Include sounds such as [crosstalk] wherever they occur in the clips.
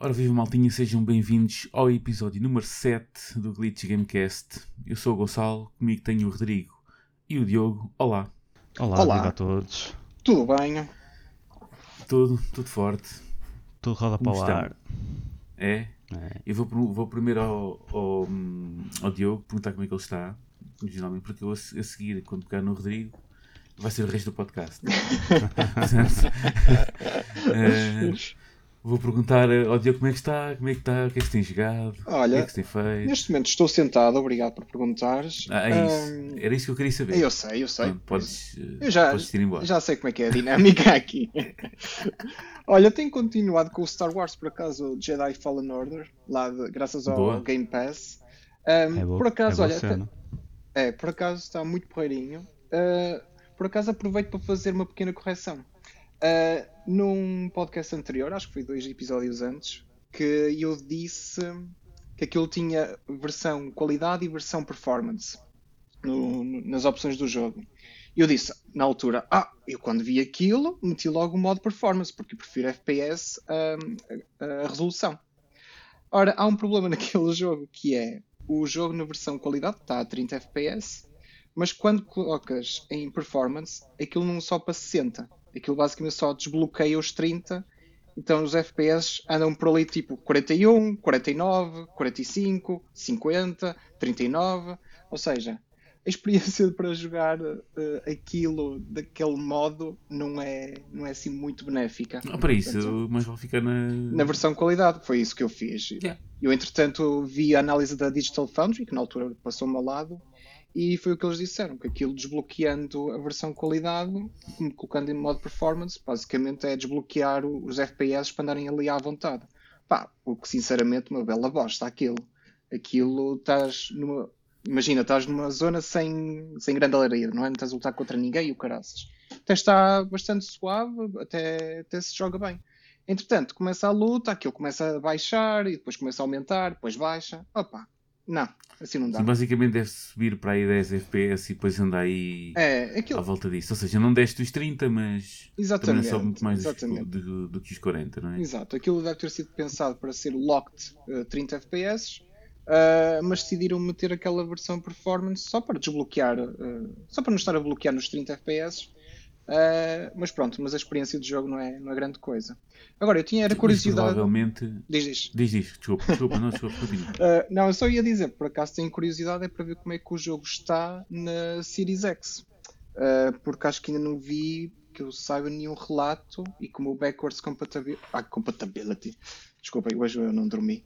Ora, viva maltinha, sejam bem-vindos ao episódio número 7 do Glitch Gamecast. Eu sou o Gonçalo, comigo tenho o Rodrigo e o Diogo. Olá. Olá, Olá. viva a todos. Tudo bem? Tudo, tudo forte. Tudo roda para o ar. É? É. Eu vou, vou primeiro ao, ao, hum, ao Diogo perguntar como é que ele está, originalmente, porque eu a, a seguir, quando pegar no Rodrigo, vai ser o resto do podcast. [laughs] [laughs] Eh, vou perguntar ao Diogo como é que está, como é que está, o que é que se tem jogado, o que é que se tem feito. neste momento estou sentado, obrigado por perguntares. Ah, é isso. Ahm, Era isso que eu queria saber. eu sei, eu sei. Podes, eh, Eu já, podes ir embora. já sei como é que é a dinâmica [laughs] aqui. Olha, tenho continuado com o Star Wars, por acaso, o Jedi Fallen Order, lá de- graças ao Boa. Game Pass. Ahm, É boa, por acaso, é olha, cena. É, por acaso está muito porreirinho. Uh, por acaso aproveito para fazer uma pequena correção. Uh, num podcast anterior, acho que foi dois episódios antes, que eu disse que aquilo tinha versão qualidade e versão performance no- no- nas opções do jogo. E eu disse, na altura, ah, eu quando vi aquilo, meti logo o modo performance, porque prefiro FPS um, a, a resolução. Ora, há um problema [laughs] naquele jogo que é o jogo na versão qualidade está a 30 FPS, mas quando colocas em performance, aquilo não só para 60. Aquilo basicamente só desbloqueia os 30. Então os FPS andam por ali tipo 41, 49, 45, 50, 39. Ou seja, a experiência [laughs] para jogar eh, aquilo daquele modo não é, não é assim muito benéfica. Ah, para isso, Portanto, mas vou ficar na. na versão qualidade, foi isso que eu fiz. Yeah. Eu, entretanto, vi a análise da Digital Foundry, que na altura passou-me ao lado, e foi o que eles disseram: que aquilo desbloqueando a versão qualidade, colocando em modo performance, basicamente é desbloquear os FPS para andarem ali à vontade. Pá, o que sinceramente uma bela bosta aquilo. Aquilo estás numa. Imagina, estás numa zona sem, sem grande areia, não é? Não estás a lutar contra ninguém e o caraças. Até está bastante suave, até, até se joga bem. Entretanto, começa a luta, aquilo começa a baixar e depois começa a aumentar, depois baixa. Opa, não, assim não dá. Sim, basicamente deve subir para aí 10 FPS e depois anda aí É, à aquilo. volta disso. Ou seja, não deste os 30, mas também Exatamente. sobe muito mais exatamente. do, do que os 40, não é? Exato, aquilo deve ter sido pensado para ser locked eh, 30 FPS, eh, mas decidiram meter aquela versão performance só para desbloquear, eh, só para não estar a bloquear nos 30 FPS. Eh, mas pronto, mas a experiência de jogo não é, não é grande coisa. Agora, eu tinha era Mas curiosidade. provavelmente. Diz, diz. Diz isto, desculpa, desculpa, não, desculpa. Uh, [laughs] não, eu só ia dizer, por acaso tenho curiosidade é para ver como é que o jogo está na Series X. Uh, porque acho que ainda não vi que eu saiba nenhum relato e como o backwards compatibility. Ah, compatibility. Desculpa, hoje eu não dormi.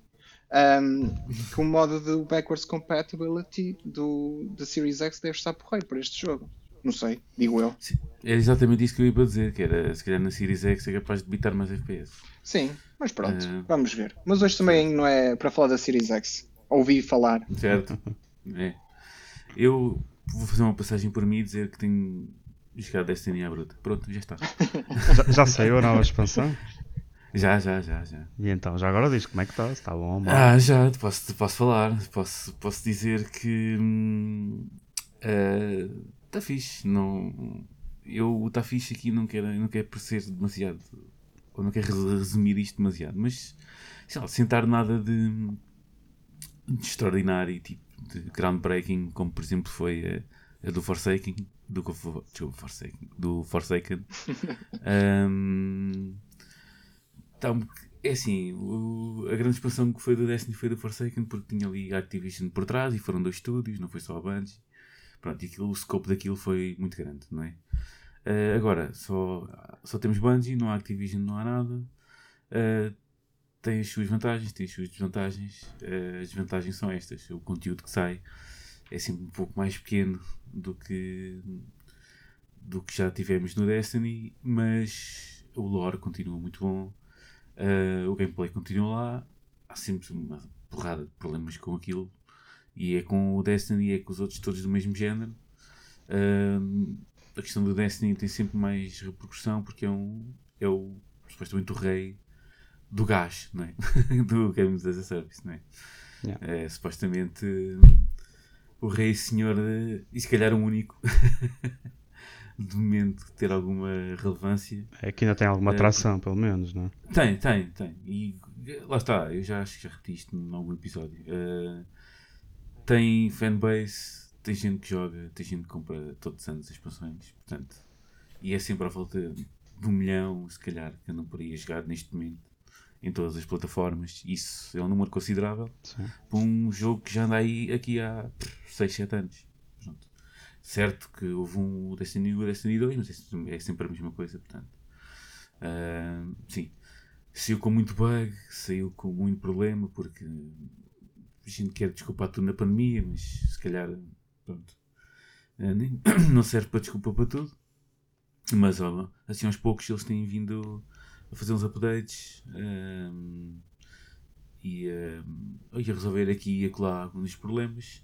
Um, que o modo do backwards compatibility do, da Series X deve estar porreiro para este jogo. Não sei, digo eu. Sim, Era exatamente isso que eu ia para dizer, que era se calhar na Series X é capaz de bitar mais FPS. Sim, mas pronto, Uh, vamos ver. Mas hoje também não é para falar da Series X. Ouvi falar. Certo? é. Eu vou fazer uma passagem por mim e dizer que tenho jogado Destiny à bruta. Pronto, já está. [laughs] Já, já saiu a nova expansão? Já, já, já, já. E então, já agora diz como é que está, se está bom ou mal. Ah, já, te posso, te posso falar. Posso, posso dizer que está fixe. Não, eu está fixe aqui não quero, não quero parecer demasiado. Ou não quero res- resumir isto demasiado. Mas sei lá, sentar nada de, de extraordinário, tipo de groundbreaking, como por exemplo foi a, a do Forsaken. Do, desculpa, Forsaken, do Forsaken. [laughs] Tá um- é assim, o- a grande expansão que foi do Destiny foi do Forsaken porque tinha ali a Activision por trás e foram dois estúdios, não foi só a Bungie. Pronto, e aquilo, o scope daquilo foi muito grande, não é? Ah, agora, só, só temos Bungie, não há Activision, não há nada. Ah, tem as suas vantagens, tem as suas desvantagens. Ah, as desvantagens são estas: o conteúdo que sai é sempre um pouco mais pequeno do que, do que já tivemos no Destiny, mas o lore continua muito bom. Uh, o gameplay continua lá. Há sempre uma porrada de problemas com aquilo. E é com o Destiny e é com os outros todos do mesmo género. Uh, a questão do Destiny tem sempre mais repercussão porque é, um, é o, supostamente o rei do gás, não é? [laughs] do Games as a Service, não é? Yeah. É supostamente o rei e senhor, e se calhar o único [laughs] de momento ter alguma relevância. É que ainda tem alguma É, atração, pelo menos, não é? Tem, tem, tem. E lá está, eu já acho que já repeti isto num algum episódio. Uh, tem fanbase, tem gente que joga, tem gente que compra todos os anos as expansões, portanto, e é sempre à volta de um milhão, se calhar, que andam por aí a jogar neste momento em todas as plataformas. Isso é um número considerável Sim. para um jogo que já anda aí aqui há 6, 7 anos. Pronto. Certo que houve um Destiny 1 e Destiny 2, mas é sempre a mesma coisa, portanto. Ah, sim. Saiu com muito bug, saiu com muito problema, porque gente quer desculpar tudo na pandemia, mas se calhar, pronto, nem- [coughs] não serve para desculpa para tudo. Mas, ó, assim aos poucos eles têm vindo a fazer uns updates ahm, e, ahm, e a resolver aqui e acolá alguns problemas.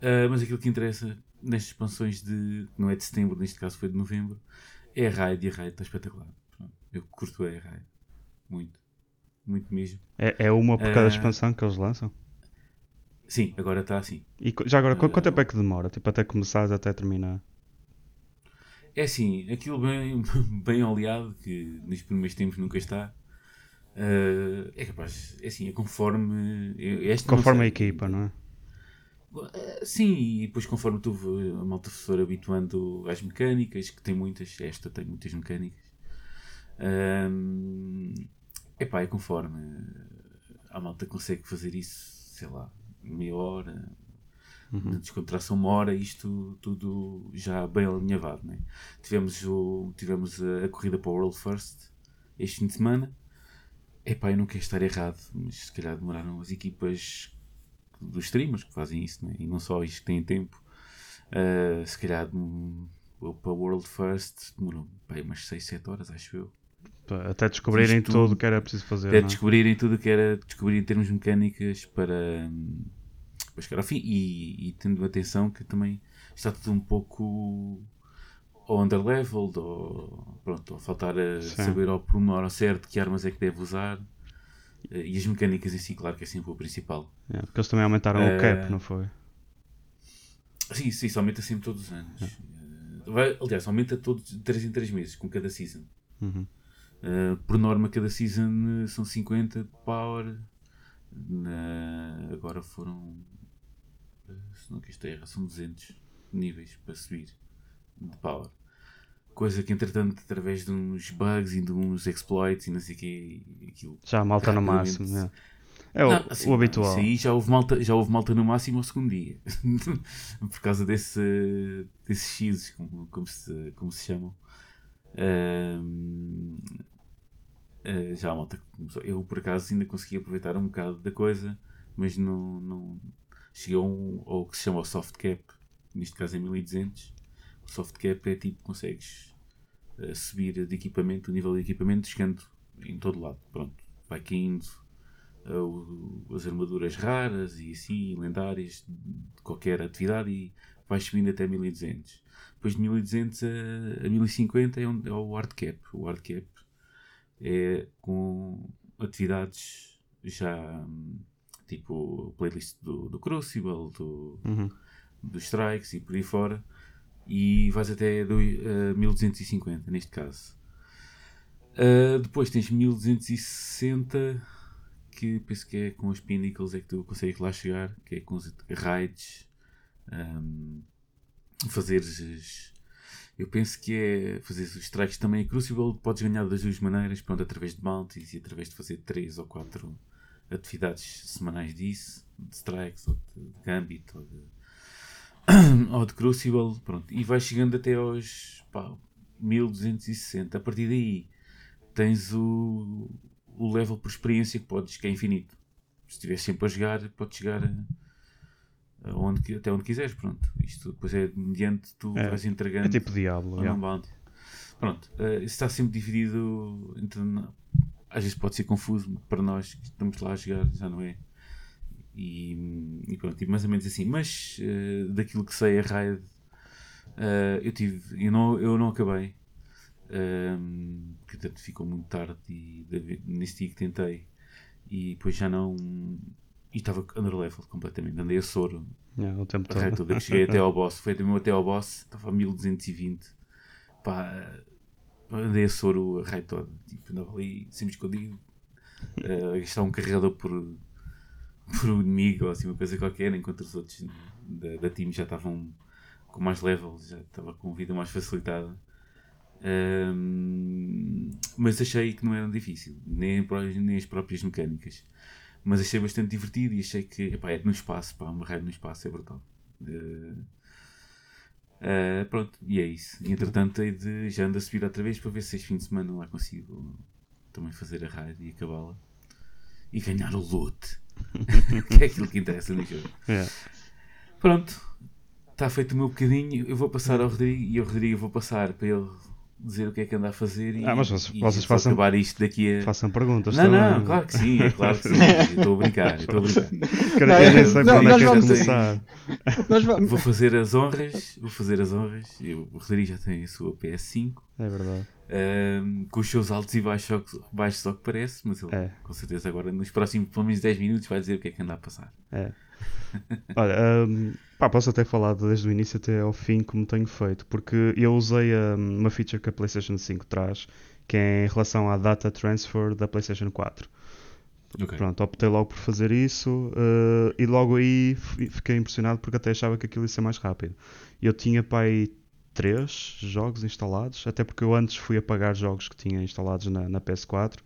Ah, mas aquilo que interessa nestas expansões de, não é de setembro, neste caso foi de novembro, é a raid e a raid está espetacular. Pronto, eu curto a raid. Muito. Muito mesmo. É, é uma por cada Ah. expansão que eles lançam? Sim, agora está assim. E já agora, Ah. quanto tempo é que demora? Tipo, até começares até terminar? É assim, aquilo bem, [laughs] bem oleado, que nos primeiros tempos nunca está. ah, é capaz, é assim, é conforme. não Conforme a equipa, não é? Ah, Sim, e depois conforme tu a malta for habituando às mecânicas, que tem muitas, esta tem muitas mecânicas. Ahm, epá, é conforme a malta consegue fazer isso, sei lá, meia hora, Uhum. de descontração uma hora, isto tudo já bem alinhavado. Né? Tivemos, o, tivemos a, a corrida para o World First este fim de semana. Epá, eu não quero estar errado, mas se calhar demoraram as equipas dos streamers que fazem isso, né? e não só os que têm tempo. Ah, se calhar hum, para o World First demorou aí umas 6, 7 horas, acho eu. Até descobrirem tudo o que era preciso fazer. Até é? descobrirem tudo o que era descobrir em termos mecânicas para, para chegar ao fim e, e tendo atenção que também está tudo um pouco ou underleveled ou pronto, ou faltar a Sim. saber ao pormenor ao certo que armas é que deve usar Eh, e as mecânicas em si, claro que é sempre o principal. É, porque eles também aumentaram Ah. o cap, não foi? Sim, sim, isso aumenta sempre todos os anos. Eh, vai- aliás, aumenta todos de 3 em 3 meses com cada season. Uhum. Uh, por norma, cada season uh, são 50 de power. Na- agora foram. uh, Se não que isto é erro, são 200 níveis para subir de power. Coisa que, entretanto, através de uns bugs e de uns exploits e não sei o que, aquilo. Já malta no máximo. É, é o, Não, assim, o habitual. Aí já houve, malta, já houve malta no máximo ao segundo dia. [laughs] por causa desse, desses X, como, como, se, como se chamam. Ahm, ah, já a malta começou. Eu, por acaso, ainda consegui aproveitar um bocado da coisa, mas não, não um, ao que se chama o soft cap, neste caso é 1200. O soft cap é tipo, consegues ah, subir de equipamento, o nível de equipamento, chegando em todo lado. Pronto, vai caindo o- as armaduras raras e assim, lendárias de qualquer atividade e vai subindo até 1200. Depois de 1200 a, a 1050 é, um- é o hard cap. O hard cap é com atividades já hum, tipo playlist do, do Crucible, do, Uhum. dos strikes e por aí fora e vais até do, eh, 1250 neste caso Uh, depois tens 1260 que penso que é com os pinnacles é que tu consegues lá chegar que é com os raids um, fazeres eu penso que é fazer os strikes também em Crucible podes ganhar das duas maneiras pronto, através de bounties e através de fazer 3 ou 4 atividades semanais disso de strikes ou de, gambit ou de [coughs] ou de Crucible, pronto, e vais chegando até aos pá, 1260. A partir daí tens o, o level por experiência que podes, que é infinito. Se estiveres sempre a jogar, podes chegar a onde, até onde quiseres. Pronto, isto depois é mediante tu É, vais entregando É tipo Diablo. ou yeah. Pronto, isso está sempre dividido entre. Às vezes pode ser confuso para nós que estamos lá a jogar, já não é? E, e pronto, e mais ou menos assim. Mas eh, daquilo que sei, a raid eh, eu tive, eu não, eu não acabei. Um, portanto, ficou muito tarde e de- nesse dia que tentei e depois já não. E estava underlevel completamente, andei a soro Yeah, o tempo todo. toda cheguei até ao [laughs] boss. Foi mesmo até ao boss, estava a 1220 pá, andei a soro a raio todo. Tipo, andava ali, sempre escondido, uh, [laughs] a gastar um carregador por, por um inimigo ou assim, uma coisa qualquer, enquanto os outros da, da time já estavam com mais levels, já estava com vida mais facilitada. Um, mas achei que não era difícil, nem, nem as próprias mecânicas. Mas achei bastante divertido e achei que epá, é no espaço, pá, uma raid no espaço é brutal. Uh, uh, pronto, e é isso. E, entretanto, de, já ando a subir outra vez para ver se este fim de semana lá consigo também fazer a raid e acabá-la e ganhar o loot, [laughs] que é aquilo que interessa no jogo. Yeah. Pronto, está feito o meu bocadinho. Eu vou passar ao Rodrigo e ao Rodrigo vou passar para ele dizer o que é que anda a fazer e, Ah, mas vocês- e vocês só façam- acabar isto daqui a. Façam perguntas Não, também. não, claro que sim, é claro que sim. [laughs] Estou a brincar, estou a brincar. Não, eu nem é- sei não, onde é nós que é vamos- começar. Nós vamos- Vou fazer as honras, vou fazer as honras. Eu, o Rodrigo já tem a sua PS5, É verdade. ahm, com os seus altos e baixos, baixos ao que parece, mas ele É. com certeza agora nos próximos pelo menos 10 minutos vai dizer o que é que anda a passar. É. [laughs] Olha, hum, pá, posso até falar desde o início até ao fim como tenho feito, porque eu usei hum, uma feature que a PlayStation 5 traz, que é em relação à data transfer da PlayStation 4. Ok. Pronto, optei logo por fazer isso eh, e logo aí fi- fiquei impressionado porque até achava que aquilo ia ser mais rápido. Eu tinha para aí três jogos instalados, até porque eu antes fui apagar jogos que tinha instalados na, na PS4,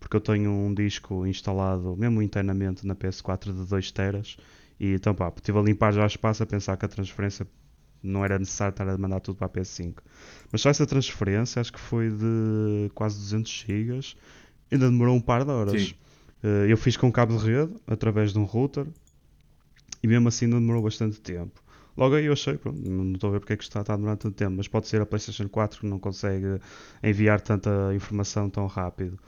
porque eu tenho um disco instalado mesmo internamente na PS4 de 2 teras e então pá, estive a limpar já espaço a pensar que a transferência não era necessário estar a mandar tudo para a PS5. Mas só essa transferência, acho que foi de quase 200 GB, ainda demorou um par de horas. Sim. Eh, eu fiz com cabo de rede, através de um router, e mesmo assim não demorou bastante tempo. Logo aí eu achei, pronto, não estou a ver porque é que está, está a demorar tanto tempo, mas pode ser a PlayStation 4 que não consegue enviar tanta informação tão rápido.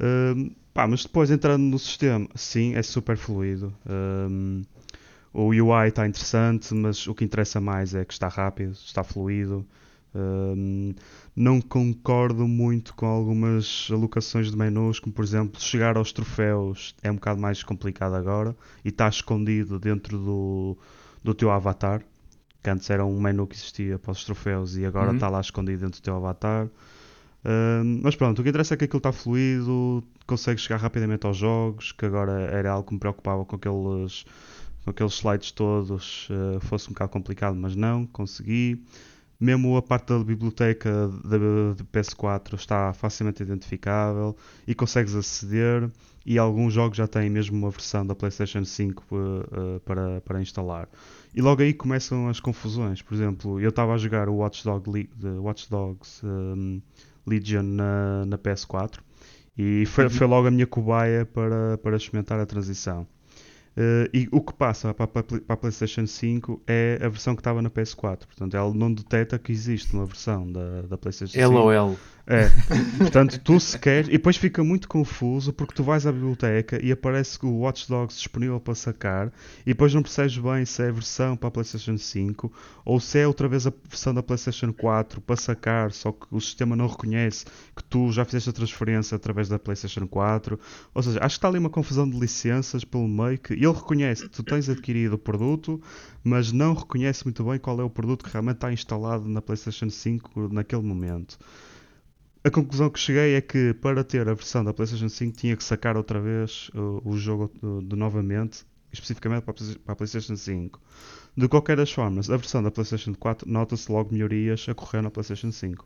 Hum, pá, mas depois entrando no sistema, sim, é super fluido. Hum, o UI está interessante, mas o que interessa mais é que está rápido, está fluido. Hum, não concordo muito com algumas alocações de menus, como por exemplo, chegar aos troféus é um bocado mais complicado agora e está escondido dentro do, do teu avatar. Que antes era um menu que existia para os troféus e agora Uhum. está lá escondido dentro do teu avatar. Hum, mas pronto, o que interessa é que aquilo está fluido, consegues chegar rapidamente aos jogos, que agora era algo que me preocupava com aqueles, com aqueles slides todos, eh, fosse um bocado complicado, mas não, consegui. Mesmo a parte da biblioteca da de PS4 está facilmente identificável e consegues aceder. E alguns jogos já têm mesmo uma versão da PlayStation 5 eh, eh, para, para instalar. E logo aí começam as confusões. Por exemplo, eu estava a jogar o Watch, Dog Le- Watch Dogs um, Legion na, na PS4 e foi, foi logo a minha cobaia para, para experimentar a transição. Eh, e o que passa para, para, para a PlayStation 5 é a versão que estava na PS4. Portanto, ela não detecta que existe uma versão da, da PlayStation 5. LOL. É, portanto, tu se queres, e depois fica muito confuso porque tu vais à biblioteca e aparece o Watch Dogs disponível para sacar e depois não percebes bem se é a versão para a PlayStation 5 ou se é outra vez a versão da PlayStation 4 para sacar, só que o sistema não reconhece que tu já fizeste a transferência através da PlayStation 4. Ou seja, acho que está ali uma confusão de licenças pelo meio que ele reconhece que tu tens adquirido o produto, mas não reconhece muito bem qual é o produto que realmente está instalado na PlayStation 5 naquele momento. A conclusão que cheguei é que para ter a versão da PlayStation 5 tinha que sacar outra vez uh, o jogo uh, de novamente, especificamente para a, para a PlayStation 5. De qualquer das formas, a versão da PlayStation 4 nota-se logo melhorias a correr na PlayStation 5.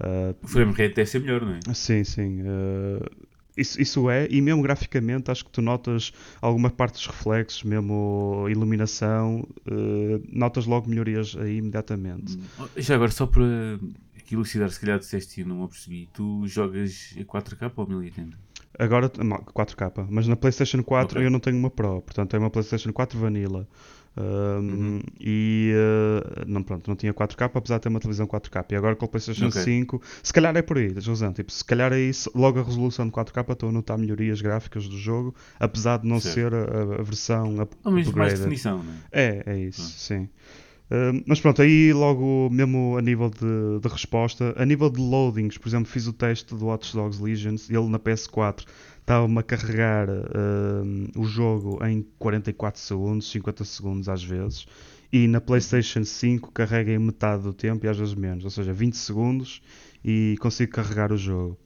Uh, O frame rate deve ser melhor, não é? Sim, sim. eh, isso, isso é, e mesmo graficamente acho que tu notas alguma parte dos reflexos, mesmo iluminação, eh, notas logo melhorias aí imediatamente. Já agora, só para elucidar, se calhar disseste e não me apercebi, tu jogas em 4K ou 1080? Agora, não, 4K, mas na PlayStation 4 Ok. eu não tenho uma Pro, portanto é uma PlayStation 4 Vanilla. Um, Uhum. E eh, não, pronto, não tinha 4K, apesar de ter uma televisão 4K. E agora com a PlayStation Ok. 5, se calhar é por aí, tens razão. Tipo, se calhar aí se- logo a resolução de 4K estou a notar melhorias gráficas do jogo, apesar de não Certo. ser a, a versão Ou mesmo mais definição, não é? É, é isso, Ah. sim. Mas pronto, aí logo, mesmo a nível de, de resposta, a nível de loadings, por exemplo, fiz o teste do Watch Dogs Legions, ele na PS4 estava-me a carregar uh, o jogo em 44 segundos, 50 segundos às vezes, e na PlayStation 5 carrega em metade do tempo e às vezes menos, ou seja, 20 segundos e consigo carregar o jogo.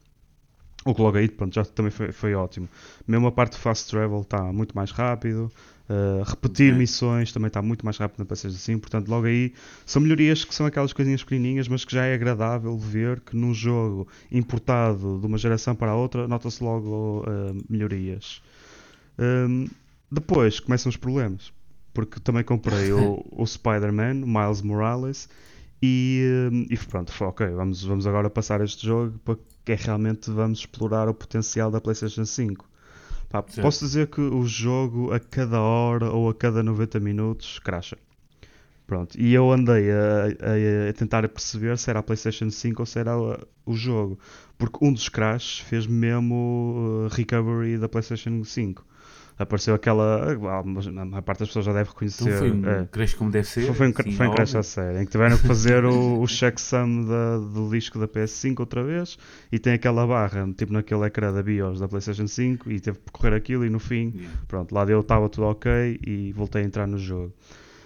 O que logo aí pronto, já também foi, foi ótimo. Mesmo a parte do fast travel está muito mais rápido. Uh, repetir okay. missões também está muito mais rápido na PlayStation 5. Portanto, logo aí são melhorias que são aquelas coisinhas pequenininhas, mas que já é agradável ver que num jogo importado de uma geração para a outra nota-se logo uh, melhorias. Um, depois começam os problemas, porque também comprei o, [laughs] o Spider-Man, Miles Morales, e, hum, e pronto, foi, ok, vamos, vamos agora passar este jogo para que é realmente vamos explorar o potencial da PlayStation 5. Pá, posso dizer que o jogo a cada hora ou a cada 90 minutos crasha. Pronto, e eu andei a, a, a, tentar perceber se era a PlayStation 5 ou se era o, o jogo, porque um dos crashes fez mesmo uh, recovery da PlayStation 5 apareceu aquela. A maior parte das pessoas já deve reconhecer. Então foi um é, crash como deve ser. Foi, um, sim, foi um crash a sério, em que tiveram que fazer [laughs] o, o checksum da, do disco da PS5 outra vez e tem aquela barra, tipo naquele ecrã da BIOS da PlayStation 5 e teve que percorrer aquilo e no fim, yeah. pronto, lá deu, estava tudo ok e voltei a entrar no jogo.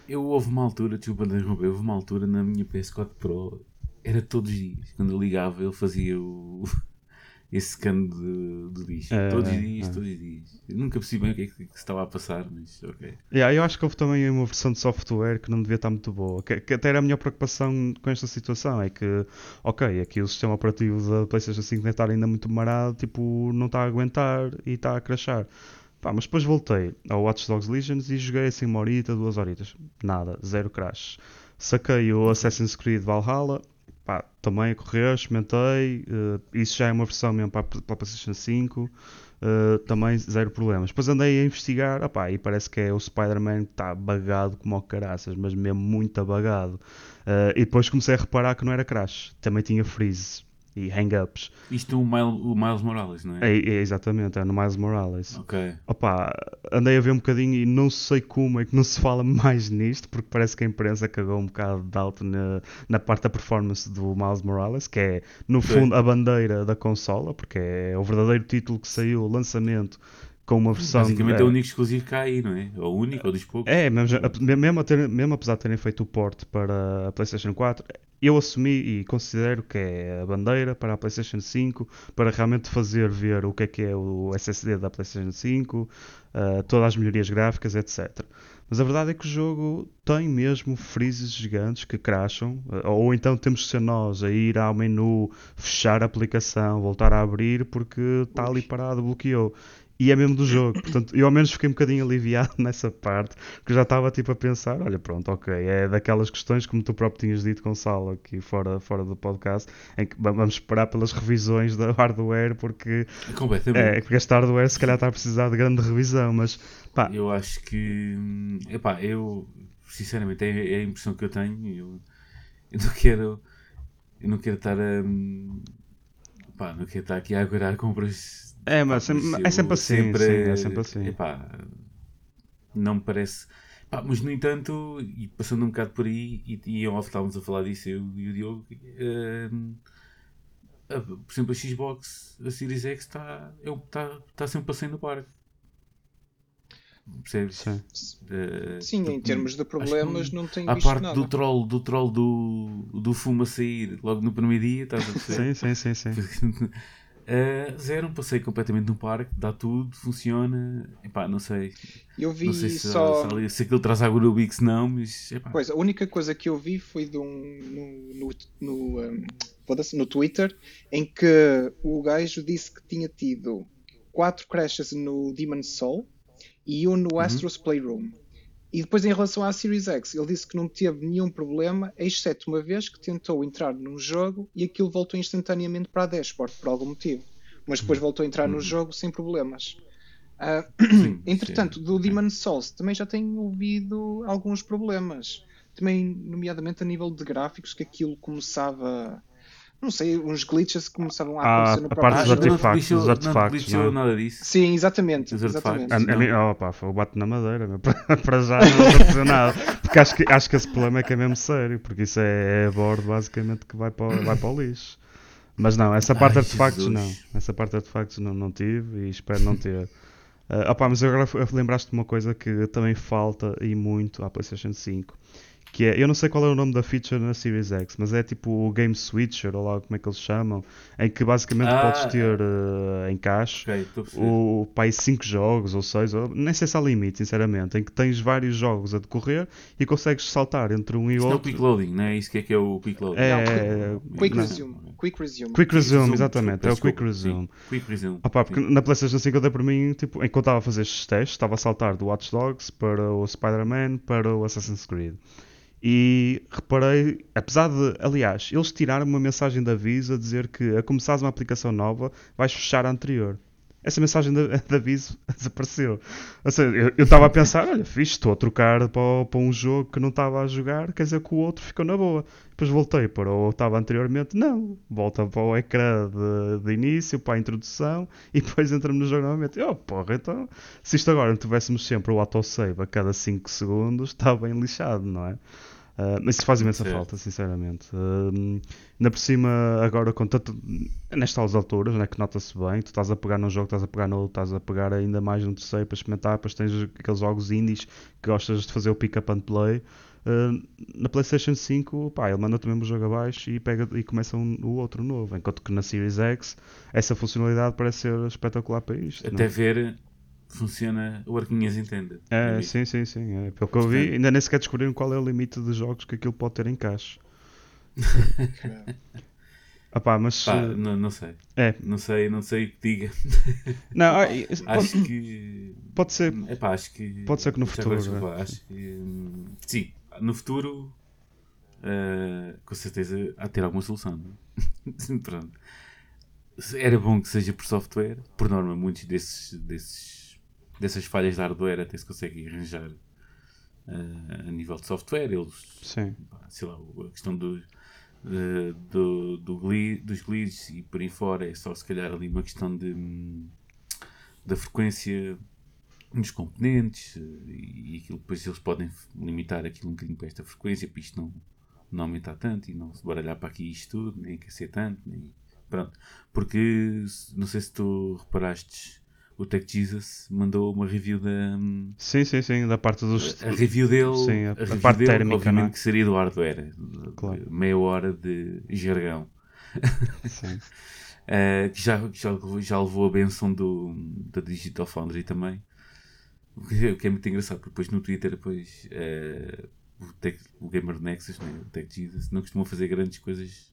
Eu houve uma altura, desculpa de interromper, houve uma altura na minha PS4 Pro, era todos os dias, quando eu ligava ele fazia o esse scan de, de lixo. É, todos os é, dias, é. todos os dias. Eu nunca percebi bem o que é que, se estava a passar, mas ok. Yeah, eu acho que houve também uma versão de software que não devia estar muito boa. Que, que até era a minha preocupação com esta situação. É que, ok, aqui o sistema operativo da PlayStation 5 deve estar ainda muito marado, tipo, não está a aguentar e está a crashar. Pá, mas depois voltei ao Watch Dogs Legions e joguei assim uma horita, duas horitas. Nada, zero crash. Saquei o Assassin's Creed Valhalla pá, também correr, experimentei, uh, isso já é uma versão mesmo para, para a PlayStation 5, uh, eh, também zero problemas. Depois andei a investigar, opá, e parece que é o Spider-Man que está bagado como o caraças, mas mesmo muito abagado. Uh, e depois comecei a reparar que não era crash, também tinha freeze e hang-ups. Isto é o, Miles, o Miles Morales, não é? é? é? exatamente, é no Miles Morales. Ok. Opa, andei a ver um bocadinho e não sei como é que não se fala [laughs] mais nisto, porque parece que a imprensa cagou um bocado de alto na, na parte da performance do Miles Morales, que é, no fundo, a bandeira da consola, porque é o verdadeiro título que saiu, o lançamento com uma versão. Basicamente de, é o único exclusivo que há aí, não é? Ou o único, ou dos poucos. É, mesmo, mesmo, ter, mesmo apesar de terem feito o port para a PlayStation 4, eu assumi e considero que é a bandeira para a PlayStation 5 para realmente fazer ver o que é que é o SSD da PlayStation 5, uh, eh, todas as melhorias gráficas, etc. Mas a verdade é que o jogo tem mesmo freezes gigantes que crasham, uh, ou então temos que ser nós a ir ao menu, fechar a aplicação, voltar a abrir porque está ali parado, bloqueou e é mesmo do jogo. Portanto, eu ao menos fiquei um bocadinho aliviado [laughs] nessa parte, porque já estava tipo a pensar, olha, pronto, ok, é daquelas questões como tu próprio tinhas dito, Gonçalo, aqui fora, fora do podcast, em que vamos esperar pelas revisões da hardware, porque, é, porque este hardware se calhar está a precisar de grande revisão, mas pá. Eu acho que, epá, eu, sinceramente, é, é a impressão que eu tenho, eu, eu não quero, eu não quero estar a, pá, não quero estar aqui a aguardar compras é, mas pá, sempre, é sempre assim. Sempre, sim, é sempre assim. Epá, não me parece. Pá, mas no entanto, e passando um bocado por aí, e, e off estávamos a falar disso, eu e o Diogo, uh, uh, por exemplo, a Xbox, a Series X está tá, tá sempre passando no parque. Percebes? Sim, uh, Sim em termos de problemas, não tem A parte nada. do troll, do troll do, do fumo a sair logo no primeiro dia, estás a [laughs] perceber? sim, sim, sim. sim. Uh, zero, passei completamente no parque, dá tudo, funciona. Epá, não sei. Eu vi não sei se, só. Se, se aquilo traz água Bix, não, mas. Epá. Pois, a única coisa que eu vi foi de um. no, no, no, um, no Twitter, em que o gajo disse que tinha tido quatro crashes no Demon Soul e um no uhum. Astro's Playroom. E depois, em relação à Series X, ele disse que não teve nenhum problema, exceto uma vez que tentou entrar num jogo e aquilo voltou instantaneamente para a dashboard, por algum motivo. Mas depois voltou a entrar no uhum. jogo sem problemas. Uh, [clears throat] sim, entretanto, sim. do Demon Souls também já tenho ouvido alguns problemas. Também, nomeadamente a nível de gráficos, que aquilo começava não sei, uns glitches que começavam a ah, acontecer ah, no próprio jogo. Dos artefactos, não, artefactos, não, não, nada disso. Sim, exatamente. Os exatamente. A, a, opa, foi o bate na madeira, meu, [laughs] para já não vou dizer nada. Porque acho que, acho que esse problema é que é mesmo sério, porque isso é, é a bordo basicamente que vai para, vai para o lixo. Mas não, essa parte de artefactos não. Essa parte de artefactos não, não tive e espero não ter. Uh, opa, mas agora lembraste de uma coisa que também falta e muito à PlayStation 5 que é, eu não sei qual é o nome da feature na Series X, mas é tipo o Game Switcher, ou lá como é que eles chamam, em que basicamente Ah, podes ter uh, em caixa Ok, estou a perceber. o pai 5 jogos ou 6, nem sei se há limite, sinceramente, em que tens vários jogos a decorrer e consegues saltar entre um e Isto não é o outro. quick loading, não é? Isso que é que é o quick loading. É, é, Quick. Resume. Quick Resume. Quick Resume, Resume, exatamente, é o Quick Resume. sim. Quick resume. Opa, porque sim. na PlayStation 5 eu dei para mim, tipo, enquanto estava a fazer estes testes, estava a saltar do Watch Dogs para o Spider-Man para o Assassin's Creed. E reparei, apesar de, aliás, eles tiraram uma mensagem de aviso a dizer que a começares uma aplicação nova vais fechar a anterior. Essa mensagem de, de aviso [laughs] desapareceu. Ou seja, eu estava a pensar, olha, fixe, estou a trocar para, para um jogo que não estava a jogar, quer dizer que o outro ficou na boa. Depois voltei para o estava anteriormente, não, volta para o ecrã de, de início, para a introdução, [laughs] e depois entra-me no jogo novamente. Oh, porra, então, se isto agora tivéssemos sempre o autosave a cada 5 segundos, está bem lixado, não é? Ah, mas isso faz imensa falta, sinceramente. Um, ainda por cima, agora com tanto. Nestas alturas, né, que nota-se bem, tu estás a pegar num jogo, estás a pegar no outro, estás a pegar ainda mais num terceiro para experimentar, depois tens aqueles jogos indies que gostas de fazer o pick up and play. Uh, na PlayStation 5, pá, ele manda-te mesmo o jogo abaixo e, pega, e começa um, o outro novo. Enquanto que na Series X, essa funcionalidade parece ser espetacular para isto. não é? Até ver, funciona o Arquinhas entenda. É, É sim, sim, sim. É. Pelo que eu vi, ainda nem sequer descobriram qual é o limite de jogos que aquilo pode ter em caixa. Ah [laughs] pá, mas. Pá, eh, não, não sei. É. Não sei, não sei o que diga. Não, ah, [laughs] e- pode, Acho que. pode ser. Epá, acho que. Pode ser que no agora, futuro, desculpa, Acho que. hum, Sim, no futuro. ah, com certeza há de ter alguma solução. é? [laughs] Pronto. Era bom que seja por software. Por norma, muitos desses, desses, dessas falhas de hardware até se conseguem arranjar ah, a nível de software. Eles Sim. sei lá, a questão do, eh, do, do gli- dos glitches e por aí fora é só se calhar ali uma questão de, da frequência nos componentes eh, e aquilo depois eles podem limitar aquilo um bocadinho para esta frequência para isto não, não aumentar tanto e não se baralhar para aqui isto tudo, nem aquecer tanto, nem pronto. Porque não sei se tu reparaste, o Tech Jesus mandou uma review da. Sim, sim, sim. Da parte dos. a review dele, Sim, a- a, a review parte dele, térmica, obviamente não é? que seria do hardware. Claro. Meia hora de jargão. Sim. [laughs] Eh, que já, já, levou- já levou a benção do, da Digital Foundry também. O que, é- o que é muito engraçado, porque depois no Twitter, depois, eh, o, Tech- o Gamer Nexus, né, o Tech Jesus, não costuma fazer grandes coisas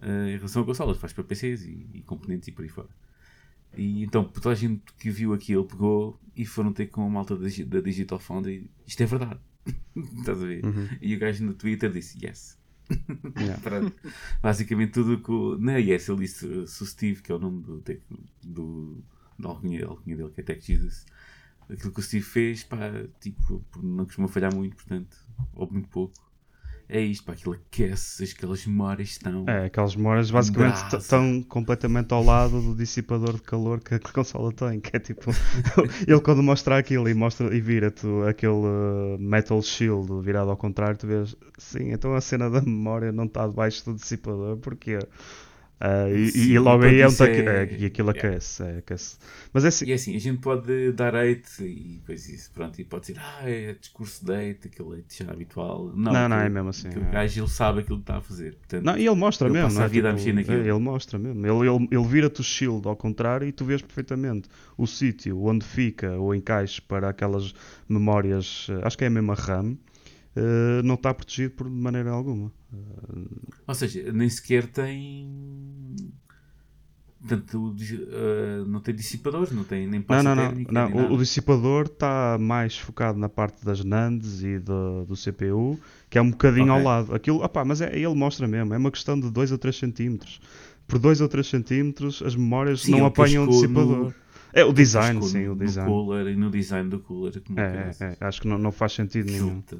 eh, em relação a consolas, faz para PCs e, e componentes e por aí fora. E então, toda a gente que viu aquilo pegou e foram ter com a malta da, Digi- da Digital Foundry. Isto é verdade. [laughs] Estás a ver? Uhum. E o gajo no Twitter disse yes. [laughs] Yeah. Basicamente tudo que o. Não é yes, ele disse uh, se o Steve, que é o nome do, do, da alcunha dele, que é Tech Jesus. Aquilo que o Steve fez, pá, tipo, não costuma falhar muito, portanto, ou muito pouco. É isto, pá, aquilo aquece, aquelas memórias estão. É, aquelas memórias basicamente estão completamente ao lado do dissipador de calor que a [laughs] consola tem, que é tipo, [laughs] ele quando mostra aquilo e mostra e vira-te aquele uh, metal shield virado ao contrário, tu vês, sim, então a cena da memória não está debaixo do dissipador, porque Ah, e, Sim, e logo aí é um taque, isso é- é, e aquilo yeah. aquece, é, aquece. Mas é assim, E é assim, a gente pode dar hate e depois isso, pronto, e pode dizer, ah, é discurso de hate, aquele hate já habitual. Não, Não, não, é mesmo assim, aquele é. gajo, ele sabe aquilo que está a fazer. Portanto, Não, e ele mostra Ele mesmo, passa não é? a vida a Tipo, mexer naquilo. é, ele mostra mesmo. Ele, ele, ele vira-te o shield ao contrário e tu vês perfeitamente o sítio onde fica o encaixe para aquelas memórias, eh, acho que é a mesma RAM, eh, não está protegido por de maneira alguma. Ou seja, nem sequer tem. Portanto, dis- ah, não tem dissipadores, não tem nem Não, pasta não, não. térmica, não. nem O, o dissipador está mais focado na parte das NANDs e do, do CPU, que é um bocadinho Ok. ao lado. Aquilo, opá, mas é, ele mostra mesmo, é uma questão de 2 ou 3 centímetros. Por 2 ou 3 centímetros as memórias Sim, não ele apanham o dissipador. no- É o design, sim, o design. No cooler e no design do cooler. Como É, é, é, acho que não, não faz sentido nenhum. Te-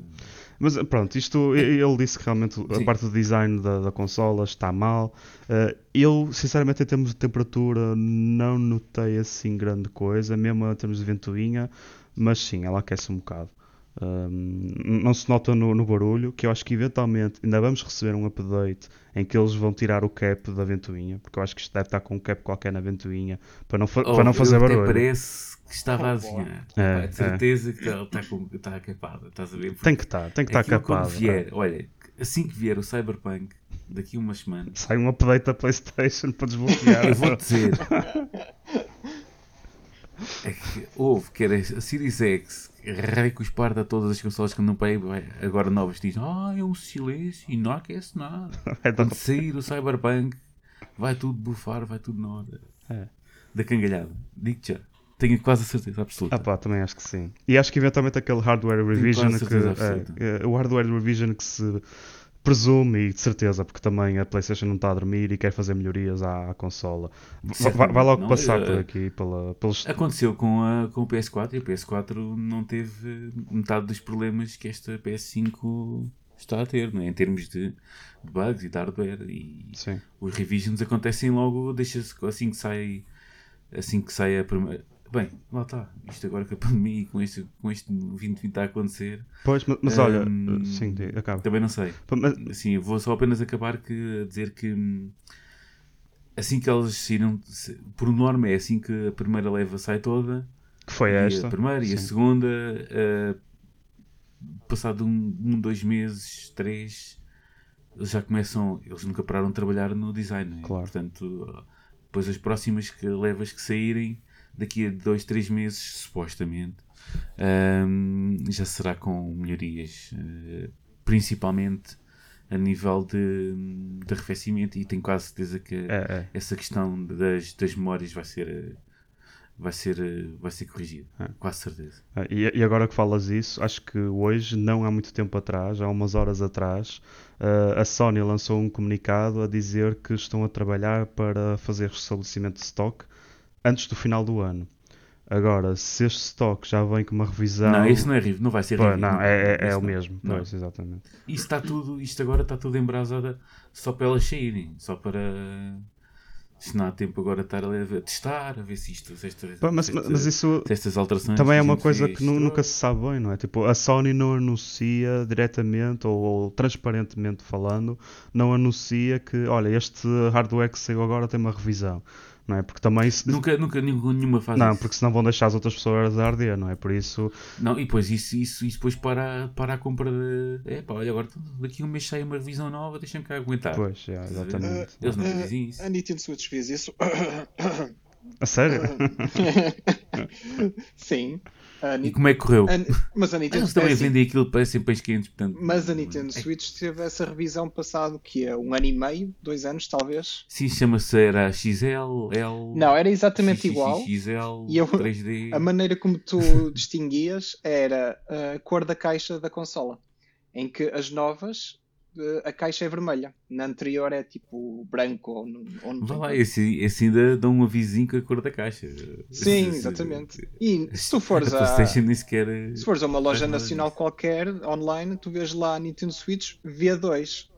Mas pronto, isto ele disse que realmente a Sim. parte do design da, da consola está mal. Eh, eu, sinceramente, em termos de temperatura, não notei assim grande coisa, mesmo em termos de ventoinha, mas sim, ela aquece um bocado. Um, não se nota no, no barulho, que eu acho que eventualmente ainda vamos receber um update em que eles vão tirar o cap da ventoinha, porque eu acho que isto deve estar com um cap qualquer na ventoinha para não, fa- Oh, para não fazer barulho. parece que estava a Oh, adivinhar. É, de certeza que ela está com- está capada. Estás a ver? Tem que estar, tem que estar capado. Quando vier, olha, assim que vier o Cyberpunk, daqui a umas semanas, Sai um update da PlayStation para desbloquear. eu vou dizer. [laughs] É que houve, que era a Series X, rei com os par de todas as consolas que não pai agora novas, diz: Ah, é um silêncio e não aquece nada. [laughs] É Quando sair o Cyberpunk, vai tudo bufar, vai tudo na hora. É. Da cangalhada. Digo-te. Tenho quase a certeza absoluta. Ah pá, também acho que sim. E acho que eventualmente aquele hardware revision que é, é, o hardware revision que se presume e de certeza, porque também a PlayStation não está a dormir e quer fazer melhorias à, à consola. Va- Vai, vai logo Não, passar eh, por aqui pela, pelos Aconteceu com, a, com o PS4 e o PS4 não teve metade dos problemas que esta PS5 está a ter, não é? em termos de, de bugs e de hardware. E Sim. os revisions acontecem logo, deixa-se assim que sai, assim que sai a primeira. Bem, lá está. Isto agora com a [laughs] pandemia e com este, com este 2020 está a acontecer, Pois, mas, mas olha, Hum, sim, di- acaba. também não sei. Mas- eu vou só apenas acabar que, a dizer que hum, assim que elas saíram, por norma é assim que a primeira leva sai toda, que foi esta? a primeira e a Sim. segunda, eh, passado um, um, dois meses, três, eles já começam, eles nunca pararam de trabalhar no design, é? Claro. portanto, depois as próximas que levas que saírem, daqui a dois, três meses, supostamente, ahm, já será com melhorias, eh, principalmente a nível de, de arrefecimento e tenho quase certeza que É, é. essa questão das, das memórias vai ser vai ser vai ser corrigida É. quase certeza Ah, E, e agora que falas isso, acho que hoje, não há muito tempo atrás, há umas horas atrás, ah, a Sony lançou um comunicado a dizer que estão a trabalhar para fazer restabelecimento de stock antes do final do ano. Agora, se este stock já vem com uma revisão. não isso não é rev- não vai ser Pois, review, não, é, é- é o mesmo. Não. Pois, exatamente. Isso está tudo, isto agora está tudo embrasada só para elas saírem, só para se não há tempo agora de estar a, a testar, a ver se isto, se, esta, Pá, Mas, se esta- mas isso estas alterações também é uma coisa que nu- nunca se sabe bem, não é? Tipo, a Sony não anuncia diretamente ou, ou transparentemente falando, não anuncia que, olha, este hardware que saiu agora tem uma revisão, não é? Porque também isso. nunca, nunca nenhum- nenhuma faz Não, isso. porque senão vão deixar as outras pessoas a arder, não é? Por isso, Não, e depois isso, isso, isso depois para, para a compra de. É pá, olha, agora daqui a um mês sai uma revisão nova, deixa-me cá aguentar. pois, ver? exatamente. Eles não Eh, dizem isso. A Nintendo Switch fez isso. A sério? [laughs] [laughs] Sim. A E Ni- como é que correu? a- mas a [laughs] Nintendo Eles também é assim, vendem aquilo parecem peixes quentes, portanto. Mas a Nintendo é- Switch teve essa revisão passado que é um ano e meio, dois anos talvez. Sim, chama-se era XL, L. Não, era exatamente igual. XL, E eu- 3D. A maneira como tu [laughs] distinguias era a cor da caixa da consola, em que as novas eh, a caixa é vermelha, na anterior é tipo branco ou não, ou não Vá lá, esse, esse ainda dá um avisinho com a cor da caixa. Sim, Esse- exatamente. E se tu A fores a, PlayStation nem sequer. se fores a uma loja nacional qualquer online, tu vês lá a Nintendo Switch V2.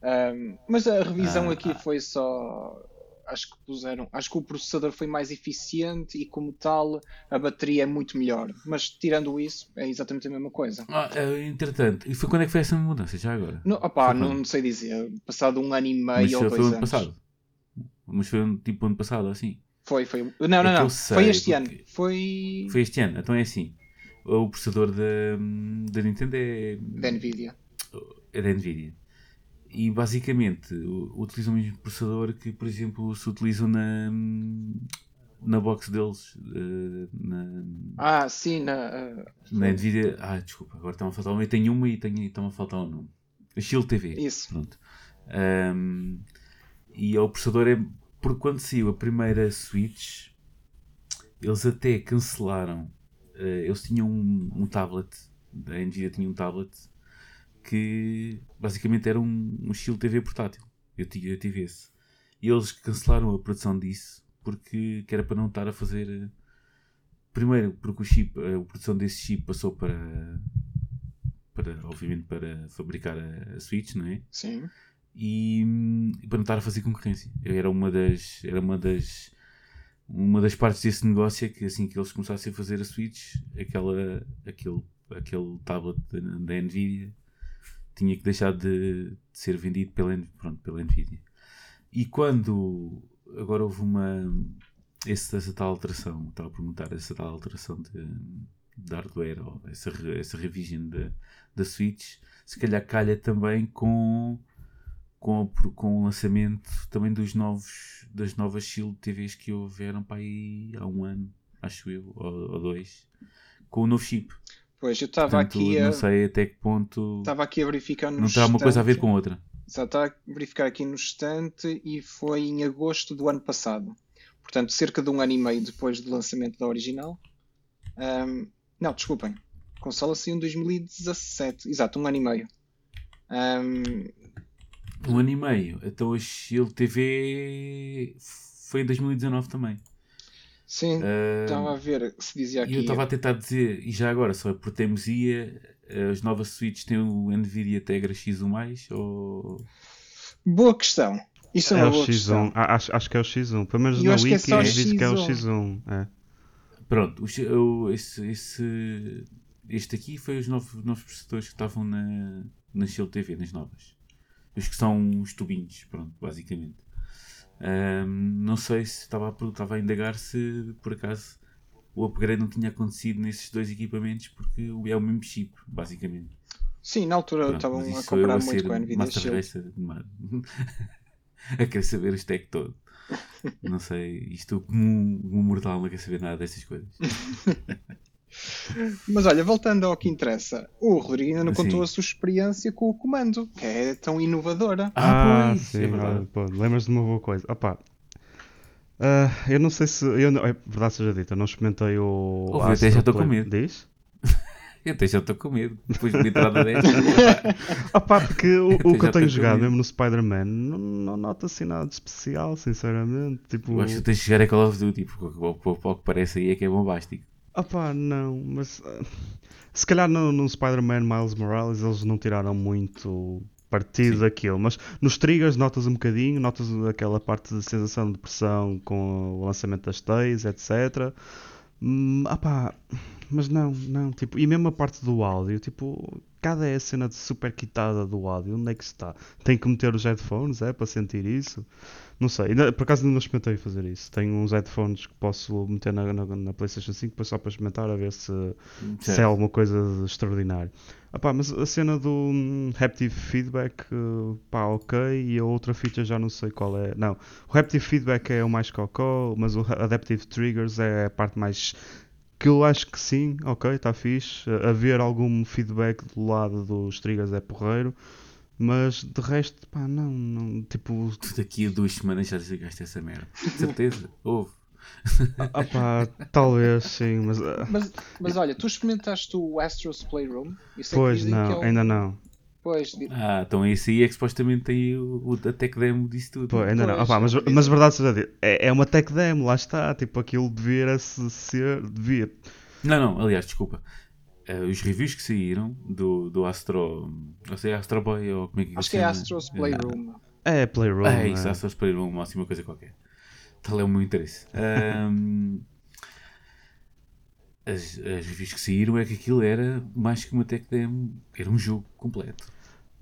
Ahm, mas a revisão Ah, aqui ah. foi só. Acho que puseram. Acho que o processador foi mais eficiente e, como tal, a bateria é muito melhor. Mas tirando isso, é exatamente a mesma coisa. Ah, eh, entretanto, e foi quando é que foi essa mudança? Já agora? Não, opá, Foi não, quando? sei dizer. Passado um ano e Mas meio ou foi dois o ano anos. passado. Mas foi tipo ano passado, assim. Foi, foi. Não, não, É não. eu foi sei, este ano. Foi. Foi este ano, então é assim. O processador da, da Nintendo é, Da Nvidia. é da Nvidia. E basicamente utilizam o mesmo processador que, por exemplo, se utilizam na, na box deles. eh, na, Ah, sim, na. ah, na Nvidia. Ah, desculpa, agora está-me a faltar uma. Eu tenho uma e tenho- está-me a faltar um nome. A Shield TV. Isso. Pronto. Ahm, e o processador é. Porque quando saiu a primeira Switch, eles até cancelaram. eh, eles tinham um, um tablet. A Nvidia tinha um tablet que basicamente era um, um Shield TV portátil. Eu, ti- eu tive esse. E eles cancelaram a produção disso porque que era para não estar a fazer. eh, Primeiro, porque o chip, eh, a produção desse chip passou para. para obviamente para fabricar a, a Switch, não é? Sim. e, e para não estar a fazer concorrência. Era uma das, era uma das, uma das partes desse negócio é que assim que eles começassem a fazer a Switch, aquela, aquele, aquele tablet da, da Nvidia tinha que deixar de, de ser vendido pela, pronto, pela Nvidia. E quando agora houve uma esse, essa tal alteração, estava a perguntar essa tal alteração de, de hardware ou essa, essa revision da, da Switch, se calhar calha também com, com, com o lançamento também dos novos, das novas Shield TVs que houveram para aí há um ano, acho eu, ou, ou dois, com o novo chip. Pois, eu estava aqui a... Não sei até que ponto... Estava aqui a verificar no Não terá uma coisa a ver com outra. Só está a verificar aqui no estante e foi em agosto do ano passado. Portanto, cerca de um ano e meio depois do lançamento da original. Um, não, desculpem. A consola saiu em 2017. Exato, um ano e meio. Um, um ano e meio. Então a Shield TV foi em 2019 também. Sim, uh, estava a ver se dizia aqui. E eu estava a tentar dizer, e já agora, só por teimosia, as novas Switch têm o Nvidia Tegra X1 ou. Boa questão. Isso é, é uma boa X1. questão. Acho, acho que é o X1. Pelo menos no Wiki é diz que é o X1. É. Pronto, o, esse, esse, este aqui foi os novos, novos processadores que estavam na, na Shield TV, nas novas. Os que são os tubinhos, pronto, basicamente. Um, não sei se estava a, estava a indagar se por acaso o upgrade não tinha acontecido nesses dois equipamentos porque é o mesmo chip, basicamente. Sim, na altura estavam a comprar muito com a Nvidia Shield. [laughs] a querer saber o stack todo. [laughs] Não sei, isto como um, mortal não quer saber nada dessas coisas. [laughs] Mas olha, voltando ao que interessa, o Rodrigo ainda não Sim. contou a sua experiência com o comando, que é tão inovadora. Ah, ah pois, sim, é lembras de uma boa coisa. Opa, uh, eu não sei se. Eu não, é verdade seja dita, não experimentei o. Oh, até já estou com medo. Diz? [laughs] Eu até já estou com medo, depois de entrada desta. [laughs] Opa, porque o, o que eu tenho jogado mesmo no Spider-Man não, não nota assim nada de especial, sinceramente. Tipo... Eu acho que tens de chegar a Call of Duty, porque o que parece aí é que é bombástico. Opá, não, mas uh, se calhar no, no Spider-Man Miles Morales eles não tiraram muito partido Sim. daquilo, mas nos triggers notas um bocadinho, notas aquela parte de sensação de pressão com o lançamento das teias, etc. Hum, opá, mas não, não, tipo, e mesmo a parte do áudio, tipo, cada é a cena de super quitada do áudio, onde é que está? Tem que meter os headphones, é, para sentir isso? Não sei, por acaso ainda não experimentei fazer isso. Tenho uns headphones que posso meter na, na, na PlayStation 5 depois só para experimentar a ver se, se é alguma coisa extraordinária. Ah, mas a cena do um, Haptic Feedback, uh, pá, ok, e a outra feature já não sei qual é. Não, o Haptic Feedback é o mais cocó, mas o Adaptive Triggers é a parte mais que eu acho que sim, ok, está fixe. Haver algum feedback do lado dos triggers é porreiro. Mas de resto, pá, não, não tipo. Daqui a duas semanas já desligaste essa merda. Certeza, houve. Ah, pá, talvez sim, mas... Ah. mas. Mas olha, tu experimentaste o Astro's Playroom? Isso é pois não, é um... ainda não. Pois. Ah, então esse aí é que supostamente tem o, o, a tech demo disso tudo. Pô, ainda pois, não. Opa, mas, mas verdade seja é, é uma tech demo, lá está. Tipo, aquilo devia ser. Devia. Não, não, aliás, desculpa uh, os reviews que saíram do, do Astro. Não sei, Astro Boy ou como é que Acho que é Astro's Playroom. É, Playroom. É isso, é. Astro's Playroom, uma assim, coisa qualquer. Tal é o meu interesse. Um, as, as reviews que saíram é que aquilo era mais que uma tech demo, era um jogo completo.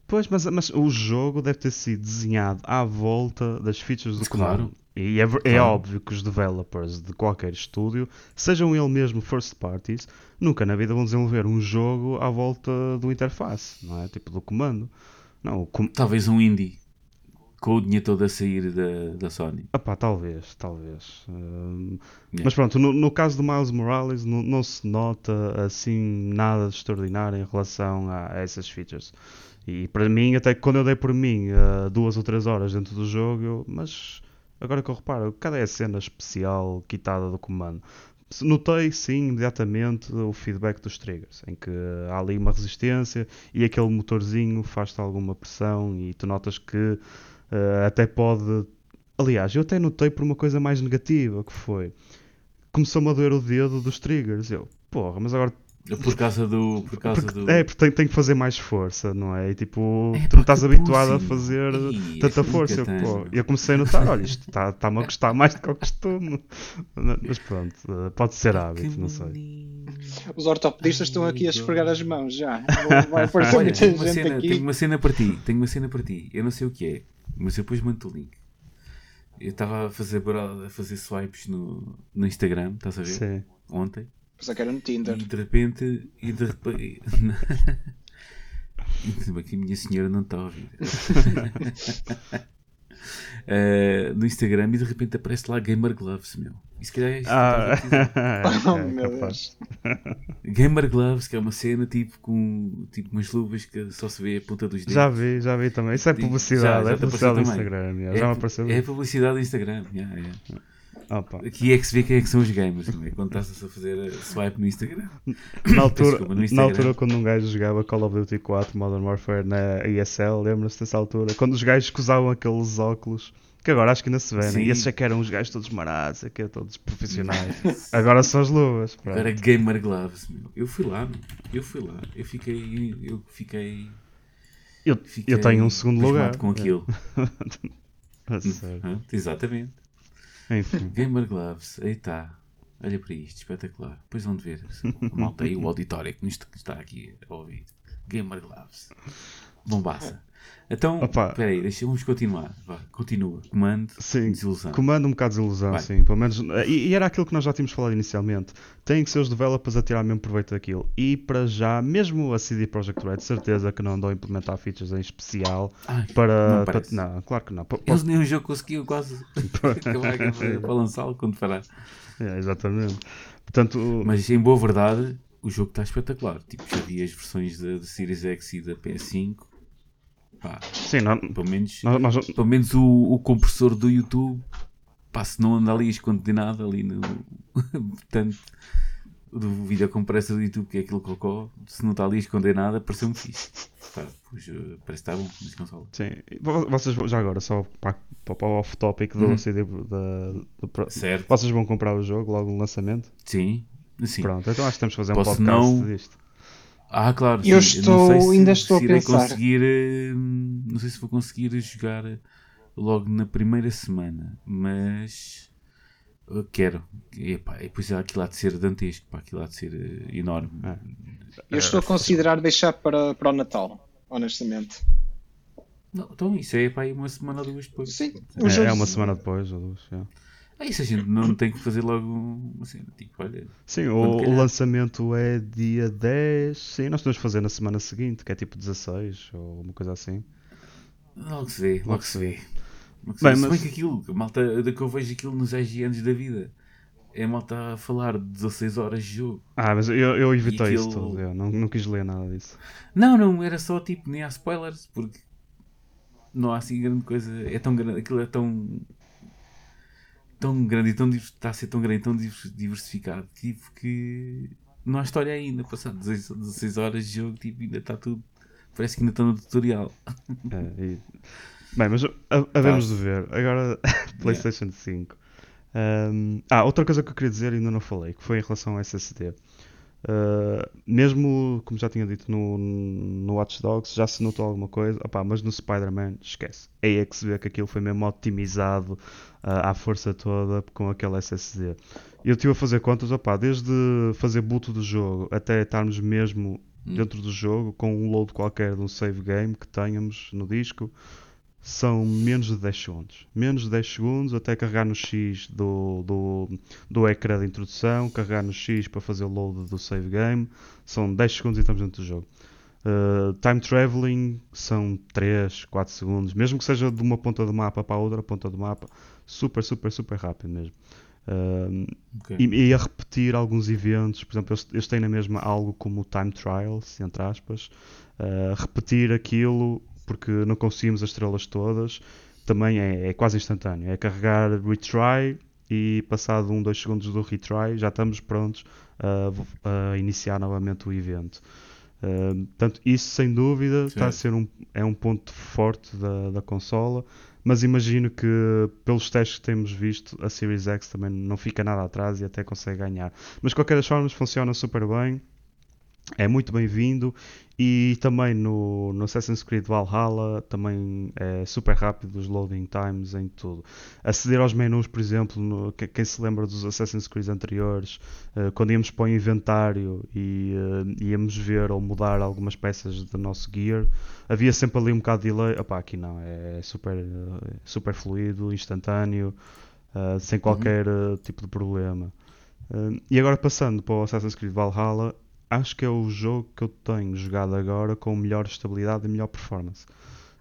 Pois, mas, mas o jogo deve ter sido desenhado à volta das features do claro. comando. E é, é óbvio que os developers de qualquer estúdio, sejam ele mesmo first parties, nunca na vida vão desenvolver um jogo à volta do interface, não é? Tipo do comando. Não, com... Talvez um indie com o dinheiro todo a sair da, da Sony. Ah pá, talvez, talvez. Uh, yeah. Mas pronto, no, no, caso do Miles Morales não, não, se nota assim nada de extraordinário em relação a, a essas features. E para mim, até quando eu dei por mim uh, duas ou três horas dentro do jogo, eu, mas agora que eu reparo, cada é a cena especial quitada do comando. Notei sim imediatamente o feedback dos triggers, em que há ali uma resistência e aquele motorzinho faz-te alguma pressão e tu notas que uh, até pode. Aliás, eu até notei por uma coisa mais negativa que foi começou-me a doer o dedo dos triggers. Eu, porra, mas agora por causa do. Por causa porque, do... É, porque tem, tem, que fazer mais força, não é? E tipo, é, tu não estás habituado a fazer Ih, tanta força. Eu, pô, eu comecei a notar, olha, isto está-me está a gostar mais do que eu costume. Mas pronto, eh, pode ser hábito, não sei. Os ortopedistas Ai, estão aqui a esfregar as mãos já. Vai aparecer muita tenho gente aqui. Tenho uma cena para ti, tenho uma cena para ti. Eu não sei o que é, mas eu depois mando o link. Eu estava a fazer, a fazer swipes no, no Instagram, estás a ver? Sim. Ontem. Pensava que era no Tinder. E de repente. E de [laughs] repente. Ainda que a minha senhora não está a ouvir. [laughs] Eh, no Instagram e de repente aparece lá Gamer Gloves, meu. E se calhar é isto que Ah. [laughs] Oh, é. Deus. Gamer Gloves, que é uma cena tipo com tipo umas luvas que só se vê a ponta dos dedos. Já vi, já vi também. Isso é publicidade, já- já é publicidade do Instagram. já, já me apareceu. É publicidade do Instagram. yeah, yeah. Opa. Aqui é que se vê quem é que são os gamers, não é? Quando estás a fazer eh, swipe no Instagram. Na altura, Desculpa, no na Instagram. altura, quando um gajo jogava Call of Duty 4 Modern Warfare na ESL, lembra-se dessa altura? Quando os gajos que usavam aqueles óculos, que agora acho que ainda se vê, né? E esses é que eram os gajos todos marados, aqui, é todos profissionais. [laughs] agora são as luvas. pronto. Agora Gamer Gloves, meu. Eu fui lá, meu. Eu fui lá. Eu fiquei. Eu fiquei. Eu, fiquei eu tenho um segundo lugar. com aquilo. [laughs] A sério. Hã? Exatamente. Enfim. Gamer Gloves, aí está. Olha para isto, espetacular. Depois vão ver. A malta aí, o auditório que nos está aqui a ouvir. Gamer Gloves. Bombaça. Então, Opa. espera aí, deixa-nos continuar. Vá, continua. Comando, Sim, desilusão. comanda um bocado de desilusão, Vai. sim. Pelo menos, e, e era aquilo que nós já tínhamos falado inicialmente. Tem que ser os developers a tirar mesmo proveito daquilo. E para já, mesmo a CD Projekt Red, certeza que não andou a implementar features em especial Ai, para. não para- não, claro que não. Pa- pa- Eles nem o jogo conseguiam quase [laughs] para lançá-lo quando parar. É, exatamente. Portanto, Mas em boa verdade, o jogo está espetacular. Tipo, já vi as versões da, da Series X e da PS5. Pá, sim, não, pelo menos, nós, nós- pelo menos o, o compressor do YouTube, pá, se não anda ali escondenado ali no. [laughs] Portanto, do videocompressor do YouTube, que é aquele cocó, se não está ali escondenado, pareceu-me fixe. Pá, pois, eh, parece que está bom nas consolas. sim. Vo- Vocês, já agora, só para, para o off-topic do Uhum. CD da, do Certo? Vocês vão comprar o jogo logo no lançamento? Sim. Sim. Pronto, então acho que temos que fazer um Posso podcast não- disto. Ah, claro. Eu sim. estou- não sei se, ainda estou a se irei pensar. conseguir. eh, Não sei se vou conseguir jogar logo na primeira semana, mas eu quero. E, pá, e depois aquilo há de ser dantesco, pá, aquilo há de ser eh, enorme. É. Eu estou a considerar deixar para, para o Natal, honestamente. Não, então isso é pá, aí uma semana ou duas depois. Sim, É, é uma semana depois ou duas. já. Ah, isso a gente não tem que fazer logo cena. Tipo, olha, Sim, o, o lançamento é dia 10. Sim, nós podemos fazer na semana seguinte, que é tipo 16 ou uma coisa assim. logo se vê, logo, se vê. Logo se Bem, vê. Se mas- bem que aquilo, malta, da que eu vejo aquilo nos IGNs da vida, é malta a falar de 16 horas de jogo. Ah, mas eu, eu evitei isso tudo, eu não, não quis ler nada disso. Não, não, era só tipo, nem há spoilers, porque não há assim grande coisa. É tão grande, aquilo é tão. Tão grande e tão está a ser tão grande e tão divers- diversificado tipo, que não há história ainda. Passado 16, 16 horas de jogo, tipo, ainda está tudo. Parece que ainda está no tutorial. É, e- Bem, mas havemos de ver. Agora, [laughs] PlayStation 5. Um, ah, outra coisa que eu queria dizer e ainda não falei, que foi em relação ao SSD. Uh, mesmo, como já tinha dito no, no Watch Dogs, já se notou alguma coisa, opá, mas no Spider-Man, esquece. Aí é que se vê que aquilo foi mesmo otimizado uh, à força toda com aquele SSD. Eu estive a fazer contas, opá, desde fazer boot do jogo até estarmos mesmo dentro do jogo com um load qualquer de um save game que tenhamos no disco, são menos de 10 segundos. Menos de 10 segundos até carregar no X do, do, do ecrã de introdução, carregar no X para fazer o load do save game, são 10 segundos e estamos dentro do jogo. Uh, time traveling são 3, 4 segundos, mesmo que seja de uma ponta do mapa para a outra ponta do mapa, super, super, super rápido mesmo. Uh, Ok. e, e a repetir alguns eventos, por exemplo, eles, eles têm na mesma algo como time trials, entre aspas, uh, repetir aquilo porque não conseguimos as estrelas todas, também é, é quase instantâneo. É carregar retry e passado um, dois segundos do retry já estamos prontos a, a iniciar novamente o evento. Uh, portanto, isso sem dúvida está a ser um, é um ponto forte da, da consola, mas imagino que pelos testes que temos visto, a Series X também não fica nada atrás e até consegue ganhar. Mas de qualquer das formas funciona super bem. É muito bem-vindo e também no, no Assassin's Creed Valhalla também é super rápido os loading times em tudo. Aceder aos menus, por exemplo, no, quem se lembra dos Assassin's Creed anteriores, uh, quando íamos para o inventário e uh, íamos ver ou mudar algumas peças do nosso gear, havia sempre ali um bocado de delay. Opa, aqui não, é super, uh, super fluido, instantâneo, sem qualquer uhum. tipo de problema. e agora passando para o Assassin's Creed Valhalla, acho que é o jogo que eu tenho jogado agora com melhor estabilidade e melhor performance.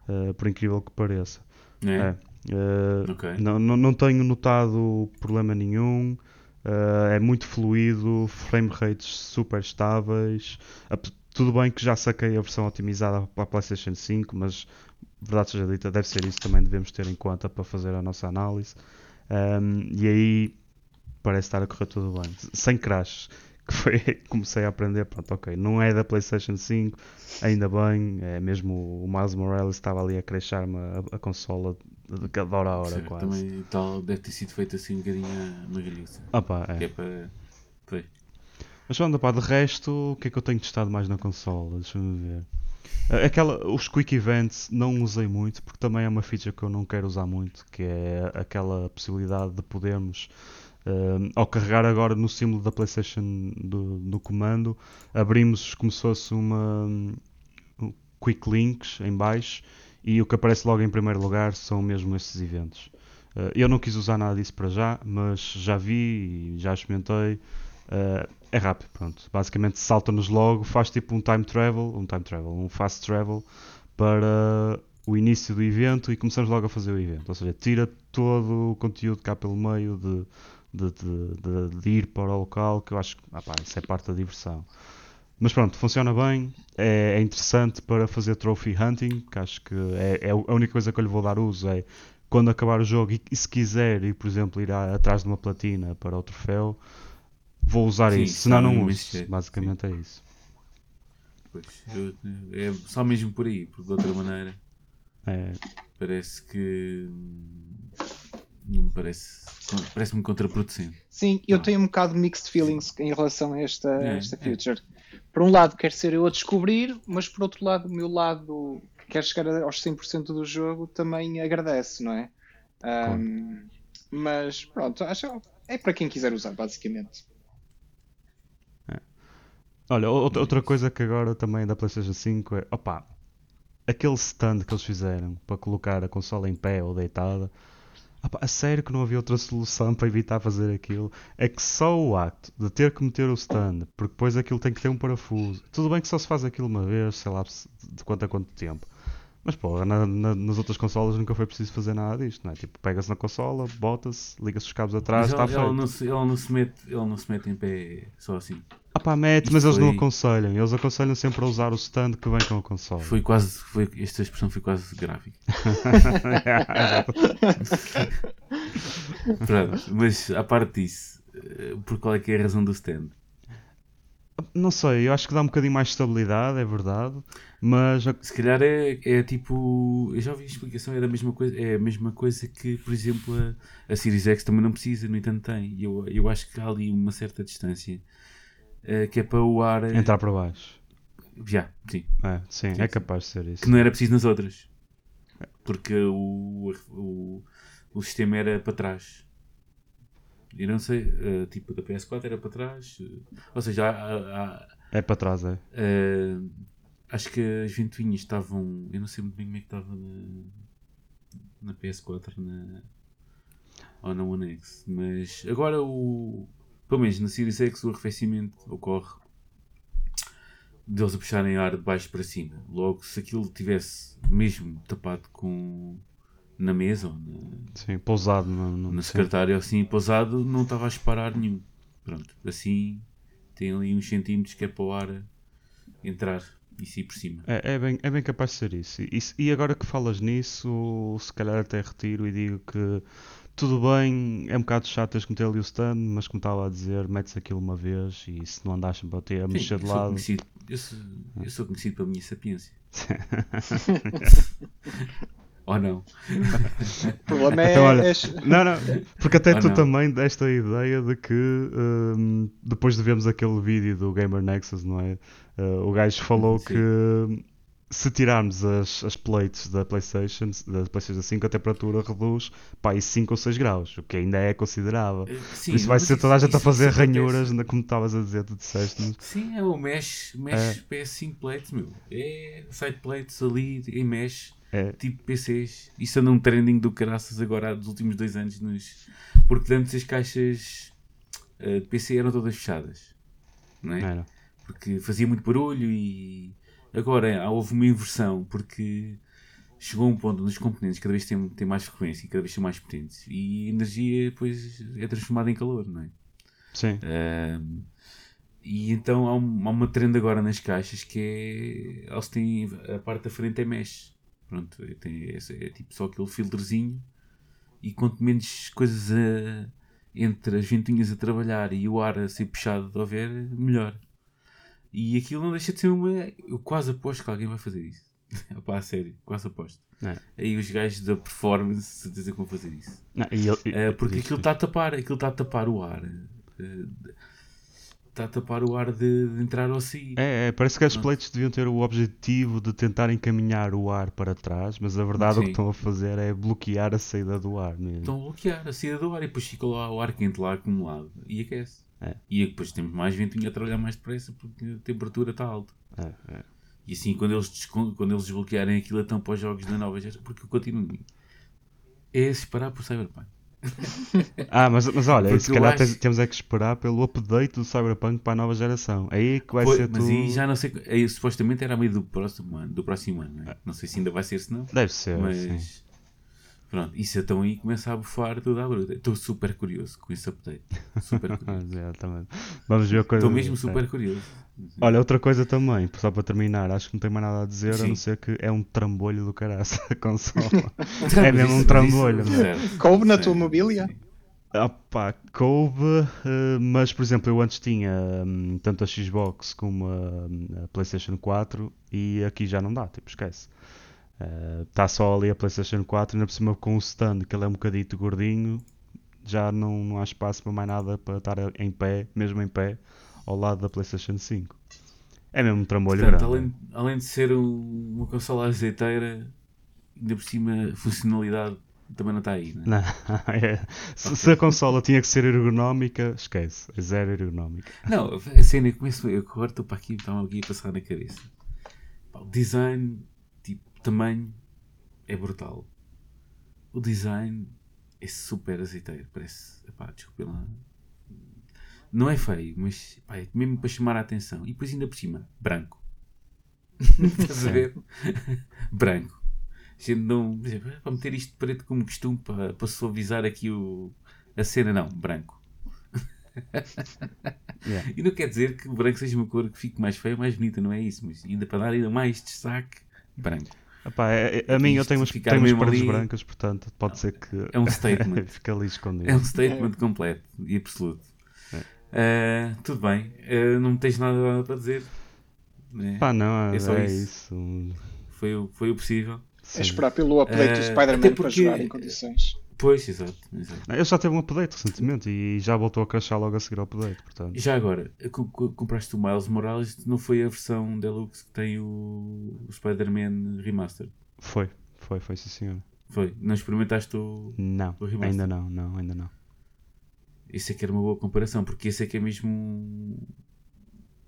Uh, por incrível que pareça. É. é. Uh, okay. não, não, não tenho notado problema nenhum. Uh, é muito fluido, frame rates super estáveis. Tudo bem que já saquei a versão otimizada para a PlayStation 5, mas verdade seja dita, deve ser isso também devemos ter em conta para fazer a nossa análise. Um, e aí parece estar a correr tudo bem, sem crashes que foi que comecei a aprender, pronto, ok, não é da Playstation 5, ainda bem, é mesmo o Miles Morales estava ali a crescer-me a, a, consola de, de hora a hora Sim, quase. Também tal, deve ter sido feito assim um bocadinho magalhoça. Ah pá, é. É para... Foi. Mas pronto, pá, de resto, o que é que eu tenho testado mais na consola? Deixa-me ver. Aquela, os Quick Events não usei muito, porque também é uma feature que eu não quero usar muito, que é aquela possibilidade de podermos Uh, ao carregar agora no símbolo da PlayStation do, do comando, abrimos como se fosse uma um, quick links em baixo e o que aparece logo em primeiro lugar são mesmo esses eventos. Uh, eu não quis usar nada disso para já, mas já vi e já experimentei. Uh, é rápido, pronto. Basicamente salta-nos logo, faz tipo um time travel, um time travel, um fast travel para o início do evento e começamos logo a fazer o evento. Ou seja, tira todo o conteúdo cá pelo meio de de, de, de, ir para o local, que eu acho que ah pá, isso é parte da diversão. Mas pronto, funciona bem, é, é, interessante para fazer trophy hunting, que acho que é, é, a única coisa que eu lhe vou dar uso é quando acabar o jogo e, e se quiser ir, por exemplo, ir a, atrás de uma platina para o troféu, vou usar sim, isso, senão não uso. Basicamente sim. é isso. Pois, eu, é só mesmo por aí, porque de outra maneira é. parece que não me parece. Parece-me contraproducente. Sim, eu tenho um bocado de mixed feelings em relação a esta, é, esta é. feature. É. Por um lado, quero ser eu a descobrir, mas por outro lado, o meu lado que quer chegar aos 100% do jogo também agradece, não é? Um, mas pronto, acho é para quem quiser usar, basicamente. É. Olha, outra, outra coisa que agora também da PlayStation 5 é, opa, aquele stand que eles fizeram para colocar a consola em pé ou deitada a sério que não havia outra solução para evitar fazer aquilo. É que só o acto de ter que meter o stand, porque depois aquilo tem que ter um parafuso. Tudo bem que só se faz aquilo uma vez, sei lá de quanto a quanto tempo. Mas porra, na, na, nas outras consolas nunca foi preciso fazer nada disto, não é? Tipo, pega-se na consola, bota-se, liga-se os cabos atrás, está feito. Ele não, se, ele, não se mete, ele não se mete em pé só assim. Ah pá, mete, mas foi... eles não aconselham. Eles aconselham sempre a usar o stand que vem com a consola. Foi quase, foi, esta expressão foi quase gráfica. [laughs] Pronto, mas a parte disso, eh, por qual é que é a razão do stand? Não sei, eu acho que dá um bocadinho mais estabilidade, é verdade, mas... Se calhar é, é tipo... Eu já ouvi a explicação, é, da mesma coisa, é a mesma coisa que, por exemplo, a, a Series X também não precisa, no entanto tem. Eu, eu acho que há ali uma certa distância uh, que é para o ar... Eh, Entrar para baixo. Já, sim. É, sim, sim, é capaz de ser isso. Que não era preciso nas outras. Porque o, o, o sistema era para trás. Eu não sei, uh, tipo da PS4 era para trás. Uh, ou seja, há, há, é para trás, é? Uh, acho que as ventoinhas estavam. Eu não sei muito bem como é que estava na, na PS4 na, ou na One X. Mas agora o. Pelo menos na Series X o arrefecimento ocorre deles a puxarem ar de baixo para cima. Logo, se aquilo tivesse mesmo tapado com na mesa ou na, sim, pousado no, no na secretária assim pousado não estava a disparar nenhum. Pronto, assim tem ali uns centímetros que é para o ar entrar e sair por cima. É, é, bem, é bem capaz de ser isso. E, e agora que falas nisso se calhar até retiro e digo que tudo bem, é um bocado chato teres que meter ali o stand, mas como estava a dizer, metes aquilo uma vez e se não andas sempre a ter a mexer de lado. Eu sou, eu sou conhecido pela minha sapiência. [laughs] Ou não? O problema é. Então, olha, Não, não, porque até Ou tu não? também deste a ideia de que hum, depois de vermos aquele vídeo do Gamer Nexus, não é? Uh, o gajo falou Sim. que se tirarmos as, as plates da PlayStation, da PlayStation 5, a temperatura reduz para aí 5 ou 6 graus, o que ainda é considerável. Sim, Por isso vai ser toda a gente a fazer ranhuras, na- como estavas a dizer, tu disseste-nos. Sim, é o mesh, mesh PS5 plates, meu. É side plates ali em mesh, É. tipo PCs. Isso anda um trending do caraças agora dos últimos dois anos. Nos... Porque antes as caixas eh, de PC eram todas fechadas. Não é? Era. Porque fazia muito barulho e agora houve uma inversão porque chegou um ponto onde os componentes cada vez têm, têm mais frequência e cada vez são mais potentes e a energia depois é transformada em calor, não é? Sim. Ahm, e então há, um- há uma trend agora nas caixas que é. Eles têm. A parte da frente é mesh. Pronto, é, tem, esse- é tipo só aquele filtrozinho. E quanto menos coisas a- entre as ventinhas a trabalhar e o ar a ser puxado de houver, melhor. E aquilo não deixa de ser uma. Eu quase aposto que alguém vai fazer isso. [laughs] Pá, a sério, quase aposto. É. Aí os gajos da performance, certeza que vão fazer isso. Não, e ele- É, porque diz- aquilo está a tapar, aquilo está a tapar o ar. eh, Está a tapar o ar de, de entrar ou sair. É, é, parece que as plates deviam ter o objetivo de tentar encaminhar o ar para trás, mas a verdade o que Sim. estão a fazer é bloquear a saída do ar mesmo. Estão a bloquear a saída do ar e depois fica lá o ar quente lá acumulado e aquece. É. E depois temos mais ventinho a trabalhar mais depressa porque a temperatura está alta. É, é. E assim, quando eles, quando eles desbloquearem aquilo, então para os jogos da nova geração, porque eu continuo. É esperar por Cyberpunk. [laughs] Ah, mas, mas olha, Porque se calhar acho- temos é que esperar pelo update do Cyberpunk para a nova geração. Aí que vai Pois, ser mas tu... aí já não sei. aí, supostamente era meio do próximo ano, do próximo ano não, é? não sei se ainda vai ser, se não. Deve ser, Mas sim. Pronto, isso então aí começa a bufar tudo à bruta. Estou super curioso com esse update. Super [laughs] curioso. É, também. Vamos ver a coisa. Estou mesmo é. super curioso. Olha, outra coisa também, só para terminar, acho que não tem mais nada a dizer, a Sim. não ser que é um trambolho do caraça [laughs] a consola. Mas [laughs] é mesmo isso- um trambolho, isso- certo, Coube na tua mobília? Ah pá, coube, eh, mas por exemplo, eu antes tinha hum, tanto a Xbox como a, a PlayStation 4 e aqui já não dá, tipo, esquece. Está só ali a PlayStation 4, ainda por cima com o stand, que ele é um bocadito gordinho, já não, não há espaço para mais nada para estar em pé, mesmo em pé, ao lado da PlayStation 5. É mesmo um trambolho Portanto, grande. além, além de ser um- uma consola azeiteira, ainda por cima a funcionalidade também não está aí, né? Não, [laughs] é. se, se a consola tinha que ser ergonómica, esquece, é zero ergonómica. Não, a cena começo, eu agora estou para aqui, estava aqui a passar na cabeça. O design, tamanho, é brutal. O design é super azeiteiro, parece. Epá, desculpa lá. Não é feio, mas pá, é mesmo para chamar a atenção. E depois ainda por cima, branco. [laughs] Estás a ver? [laughs] branco. A gente não. exemplo, Para meter isto de preto como costume, para, para suavizar aqui o, a cena, não, branco. [laughs] Yeah. E não quer dizer que o branco seja uma cor que fique mais feia, mais bonita, não é isso, mas ainda para dar ainda mais destaque, branco. Epá, é- é- a mim eu tenho, umas, tenho umas paredes ali- brancas, portanto pode ser que É um [laughs] statement. [laughs] fica ali escondido. É um statement completo e absoluto. Ah, tudo bem, Ah, não tens nada para dizer. né? Pá, não, é, É só é isso. isso. Foi, o, foi o possível. É esperar pelo update do Eh, Spider-Man até para porque- jogar em condições. Pois, exato. exato. Ele já teve um update recentemente e já voltou a crashar logo a seguir ao update, portanto. Já agora, co- co- compraste o Miles Morales, não foi a versão Deluxe que tem o, o Spider-Man Remastered? Foi, foi, foi sim senhor. Foi? Não experimentaste o. Não, O remaster. ainda não, não, ainda não. Isso é que era uma boa comparação, porque esse é que é mesmo um,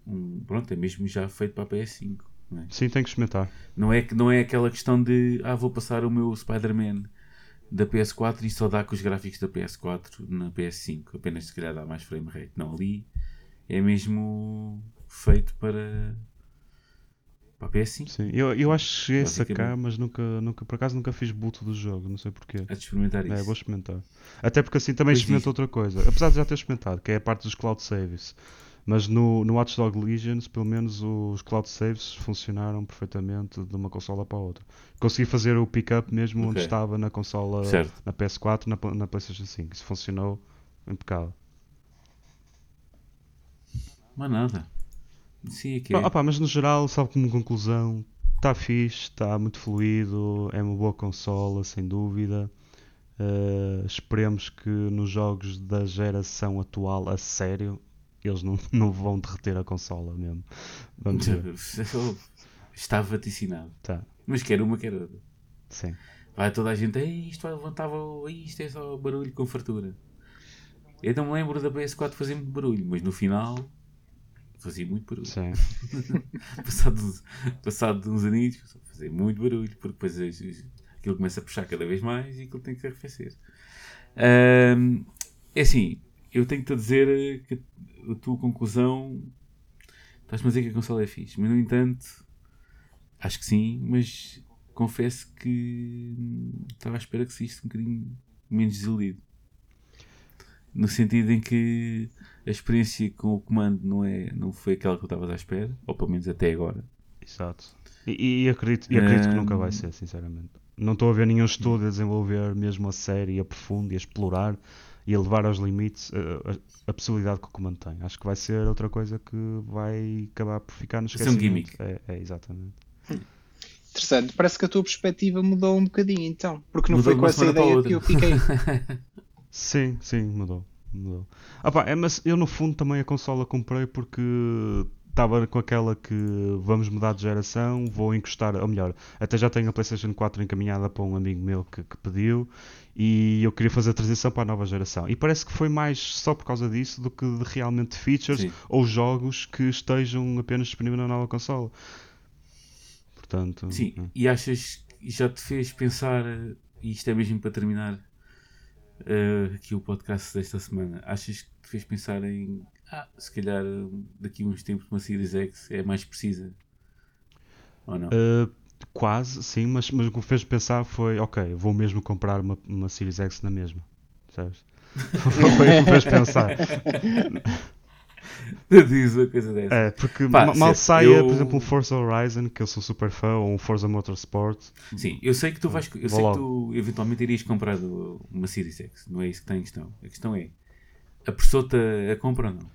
um- pronto, é mesmo já feito para a PS5. Não é? Sim, tenho que experimentar. Não, é, não é aquela questão de ah, vou passar o meu Spider-Man da PS4 e só dá com os gráficos da PS4 na PS5, apenas se calhar dá mais frame rate. Não, ali é mesmo feito para, para a PS5. Sim, eu, eu acho que cheguei a sacar, mas nunca, nunca, por acaso nunca fiz boot do jogo, não sei porquê. A experimentar isso. É, vou experimentar. Até porque assim também Pois experimento outra coisa. Apesar de já ter experimentado, que é a parte dos cloud saves. Mas no, no Watch Dog Legions, pelo menos os cloud saves funcionaram perfeitamente de uma consola para a outra. Consegui fazer o pick-up mesmo onde Ok. estava na consola, Certo. na PS4, na, na PlayStation 5. Isso funcionou impecável. Mas nada. Sim, é que é. Ah, pá, mas no geral, só como conclusão, está fixe, está muito fluido, é uma boa consola, sem dúvida. Uh, esperemos que nos jogos da geração atual, a sério, eles não, [laughs] não vão derreter a consola mesmo. Vamos ver. [laughs] Está vaticinado. Tá. Mas quer uma, quer outra. Sim. Vai toda a gente, isto vai levantar, isto é só barulho com fartura. Eu não me lembro da PS4 fazer muito barulho, mas no final fazia muito barulho. Sim. [laughs] passado, passado uns aninhos, fazia muito barulho, porque depois aquilo começa a puxar cada vez mais e aquilo tem que arrefecer. Um, é assim, eu tenho-te a dizer que a tua conclusão estás-me a dizer que a consola é fixe, mas no entanto, acho que sim, mas confesso que estava à espera que saísse um bocadinho menos desiludido. No sentido em que a experiência com o comando não, é, não foi aquela que eu estava à espera, ou pelo menos até agora. Exato. E, e acredito, e acredito um... que nunca vai ser, sinceramente. Não estou a ver nenhum estudo a desenvolver mesmo a série, a profundo e a explorar e a levar aos limites a, a, a, possibilidade que o comando tem. Acho que vai ser outra coisa que vai acabar por ficar no esquecimento. É um gimmick. É, é exatamente. Hum. Interessante. Parece que a tua perspectiva mudou um bocadinho então. Porque não mudou foi com essa ideia que eu fiquei. [laughs] sim, sim, mudou. mudou. Ah, pá, é, mas eu no fundo também a consola comprei porque estava com aquela que vamos mudar de geração, vou encostar, ou melhor, até já tenho a PlayStation 4 encaminhada para um amigo meu que, que pediu e eu queria fazer a transição para a nova geração. E parece que foi mais só por causa disso do que de realmente features Sim. ou jogos que estejam apenas disponíveis na nova consola. Portanto, Sim, é. e achas que já te fez pensar, e isto é mesmo para terminar uh, aqui o podcast desta semana, achas que te fez pensar em ah, se calhar daqui a uns tempos uma Series X é mais precisa? Ou não? Uh, quase, sim, mas, mas o que me fez pensar foi, ok, vou mesmo comprar uma, uma Series X na mesma. Sabes? [laughs] foi o que me fez pensar. [laughs] Diz uma coisa dessa. É, porque Pá, mal saia, eu... por exemplo, um Forza Horizon, que eu sou super fã, ou um Forza Motorsport. Sim, eu sei que tu vais. Eu sei logo. que tu eventualmente irias comprar uma Series X, não é isso que está em questão. A questão é apressou-te a, a compra ou não?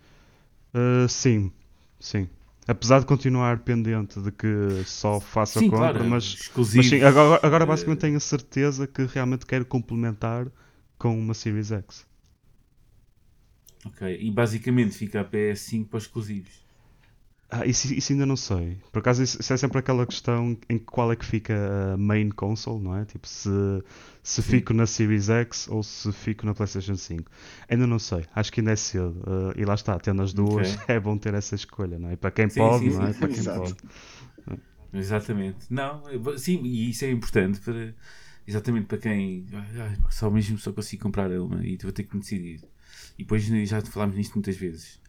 Uh, sim, sim. Apesar de continuar pendente de que só faça sim, compra, claro, mas, mas sim, agora, agora basicamente tenho a certeza que realmente quero complementar com uma Series X. Ok, e basicamente fica a PS5 para exclusivos. Ah, isso, isso, ainda não sei. Por acaso, isso, isso, é sempre aquela questão em qual é que fica a main console, não é? Tipo, se, se fico na Series X ou se fico na PlayStation 5. Ainda não sei. Acho que ainda é cedo. Uh, e lá está, tendo as duas, okay. [laughs] é bom ter essa escolha, não é? Para quem sim, pode, sim, não é? Para quem pode. Exatamente. Não, sim, e isso é importante para, exatamente para quem ai, só mesmo só consigo comprar uma e vou ter que me decidir. E depois já falámos nisto muitas vezes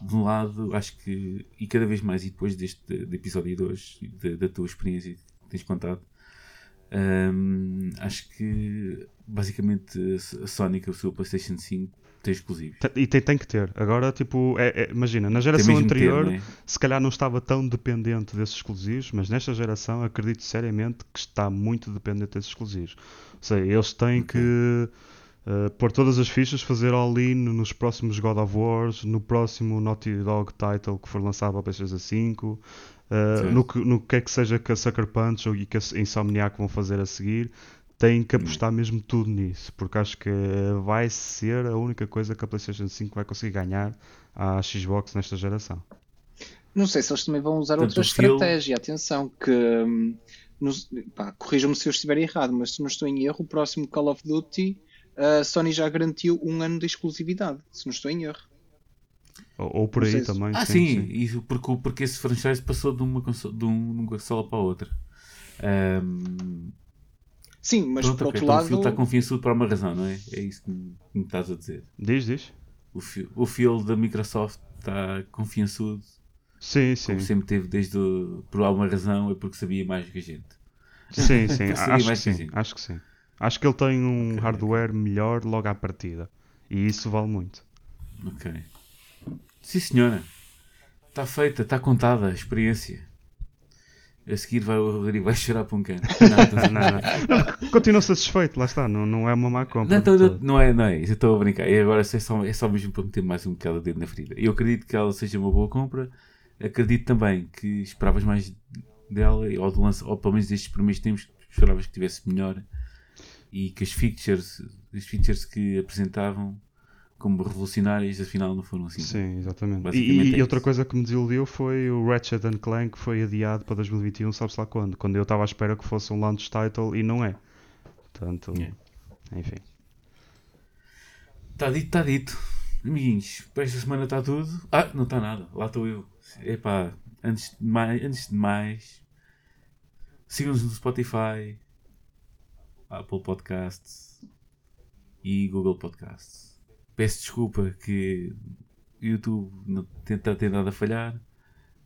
de um lado, acho que, e cada vez mais, e depois deste de episódio 2, de, da tua experiência que tens contado, um, acho que basicamente a Sonic, a sua PlayStation 5, tem exclusivos. E tem, tem que ter. Agora, tipo, é, é, imagina, na geração anterior, ter, é? se calhar não estava tão dependente desses exclusivos, mas nesta geração acredito seriamente que está muito dependente desses exclusivos. Ou seja, eles têm okay. que Uh, pôr todas as fichas, fazer all-in nos próximos God of Wars, no próximo Naughty Dog title que for lançado para a PlayStation 5, uh, no, que, no que é que seja que a Sucker Punch ou que a Insomniac vão fazer a seguir, têm que apostar mesmo tudo nisso, porque acho que vai ser a única coisa que a PlayStation 5 vai conseguir ganhar à Xbox nesta geração. Não sei se eles também vão usar Tanto outra estratégia, atenção, que hum, corrijam-me se eu estiver errado, mas se não estou em erro, o próximo Call of Duty a Sony já garantiu um ano de exclusividade, se não estou em erro. Ou, ou por aí também. Ah, sim, sim. Isso porque, porque esse franchise passou de uma, consola, de uma consola para a outra. Um... Sim, mas Pronto, por outro então lado. O Phil está confiançudo por uma razão, não é? É isso que me, estás a dizer. Diz, diz. O, Phil, o Phil da Microsoft está confiançudo. Sim, sim. Como sempre teve desde. O, por alguma razão, é porque sabia mais do que a gente. Sim, sim. [laughs] acho, que sim acho que sim. Acho que ele tem um okay. hardware melhor logo à partida. E isso vale muito. Ok. Sim, senhora. Está feita, está contada a experiência. A seguir vai o Rodrigo vai chorar para um canto. [laughs] Não, não, não. Continua satisfeito, lá está. Não, não é uma má compra. Não, não, não, é, não é. Eu estou a brincar. E agora é só, é só mesmo para meter mais um bocado dentro na ferida. Eu acredito que ela seja uma boa compra. Acredito também que esperavas mais dela, ou, de lança, ou pelo menos destes primeiros tempos, esperavas que tivesse melhor e que as features, as features que apresentavam como revolucionárias, afinal não foram assim. Sim, exatamente. E, e é outra coisa que me desiludiu foi o Ratchet and Clank que foi adiado para 2021, sabe-se lá quando? Quando eu estava à espera que fosse um launch title e não é. Portanto, É. enfim. Está dito, está dito. Amiguinhos, para esta semana está tudo. Ah, não está nada, lá estou eu. Epá, antes de mais, antes de mais sigam-nos no Spotify, Apple Podcasts e Google Podcasts. Peço desculpa que o YouTube não tenta ter nada a falhar,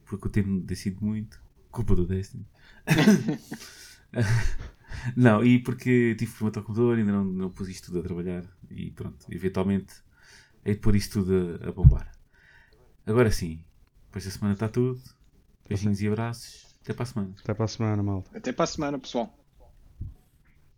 porque o tempo tem sido muito. Culpa do Destiny. [laughs] não, e porque tive problema ao computador, ainda não, não pus isto tudo a trabalhar e pronto, eventualmente hei de pôr isto tudo a, a bombar. Agora sim, depois da semana está tudo. Beijinhos e abraços. Até para a semana. Até para a semana, malta. Até para a semana, pessoal.